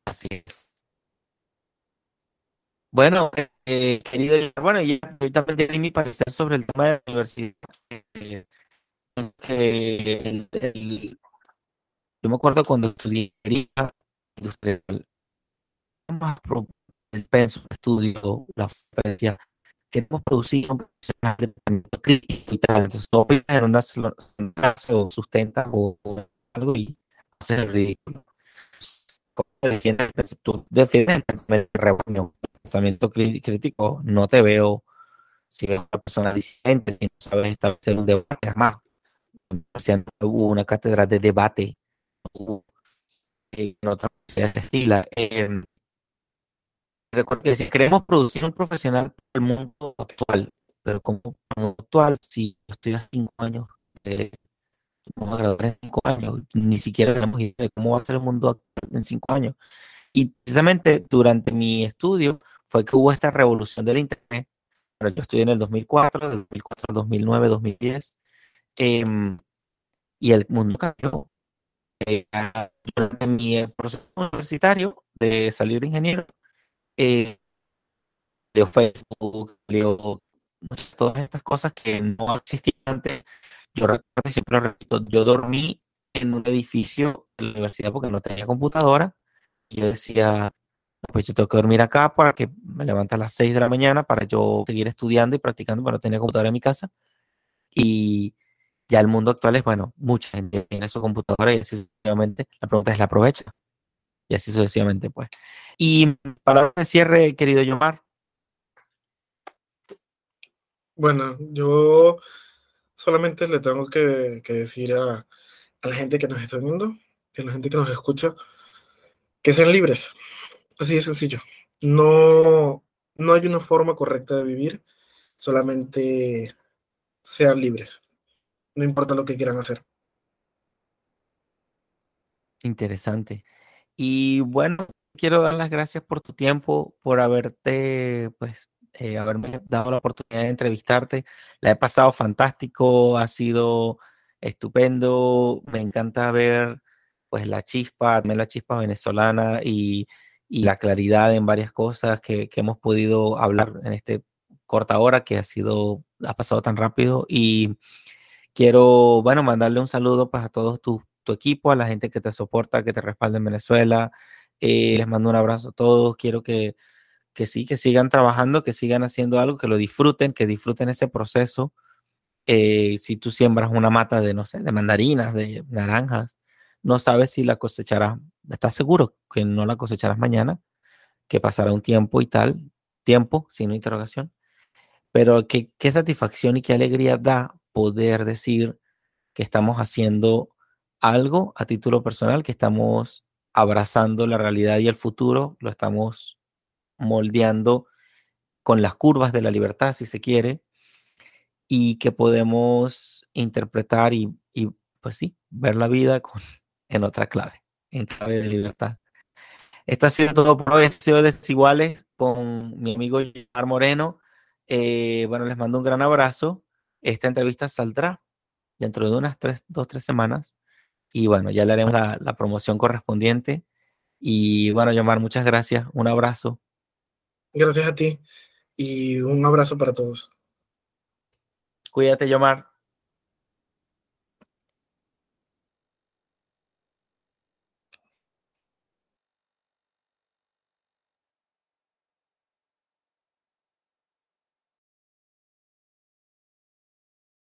Así es. Bueno, eh, querido, bueno, yo, también di mi parecer sobre el tema de la universidad. Eh, yo me acuerdo cuando estudié industrial, más el penso de estudio, la oferta, queremos producir un de crítico y tal. Entonces, todo en una clase o sustenta o, algo y hace el ridículo defiendes, tú defiendes el pensamiento crítico, no te veo si eres una persona disidente, si no sabes establecer un debate, además, hubo una cátedra de debate en otra universidad de estilo. Eh, recuerdo que si queremos producir un profesional para el mundo actual, pero como mundo actual, si yo estoy a cinco años vamos a graduar en cinco años, ni siquiera tenemos idea de cómo va a ser el mundo en cinco años. Y precisamente durante mi estudio fue que hubo esta revolución del Internet. Pero yo estudié en el 2004, del 2004 al 2009, 2010, Em, y el mundo cambió. Eh, durante mi proceso universitario de salir de ingeniero, eh, leo Facebook, leo todas estas cosas que no existían antes. Yo recuerdo, siempre lo repito, yo dormí en un edificio de la universidad porque no tenía computadora. Y yo decía, pues yo tengo que dormir acá para que me levante a las 6 de la mañana para yo seguir estudiando y practicando, pero no tenía computadora en mi casa. Y ya el mundo actual es, bueno, mucha gente tiene su computadora y sucesivamente. La pregunta es, ¿la aprovecha? Y así sucesivamente, pues. Y para el cierre, querido Yomar. Bueno, yo solamente le tengo que, decir a, la gente que nos está viendo, a la gente que nos escucha, que sean libres. Así de sencillo. No, no hay una forma correcta de vivir, solamente sean libres. No importa lo que quieran hacer. Interesante. Y bueno, quiero dar las gracias por tu tiempo, por haberte, pues, eh, haberme dado la oportunidad de entrevistarte. La he pasado fantástico, ha sido estupendo. Me encanta ver, pues, la chispa, la chispa venezolana y y la claridad en varias cosas que, que hemos podido hablar en este corta hora que ha sido, ha pasado tan rápido y quiero, bueno, mandarle un saludo pues a todos tu, tu equipo, a la gente que te soporta, que te respalda en Venezuela. Eh, les mando un abrazo a todos. Quiero que, que sí, que sigan trabajando, que sigan haciendo algo, que lo disfruten, que disfruten ese proceso. Eh, si tú siembras una mata de, no sé, de mandarinas, de naranjas, no sabes si la cosecharás estás seguro que no la cosecharás mañana, que pasará un tiempo y tal, tiempo, sin interrogación, pero qué, qué satisfacción y qué alegría da poder decir que estamos haciendo algo a título personal, que estamos abrazando la realidad y el futuro, lo estamos moldeando con las curvas de la libertad, si se quiere, y que podemos interpretar y, y pues sí, ver la vida con, en otra clave en clave de libertad. Esto ha sido todo por hoy. desiguales con mi amigo Yomar Moreno. Eh, bueno, les mando un gran abrazo. Esta entrevista saldrá dentro de unas tres, dos, tres semanas. Y bueno, ya le haremos la, la promoción correspondiente. Y bueno, Yomar, muchas gracias. Un abrazo. Gracias a ti y un abrazo para todos. Cuídate, Yomar.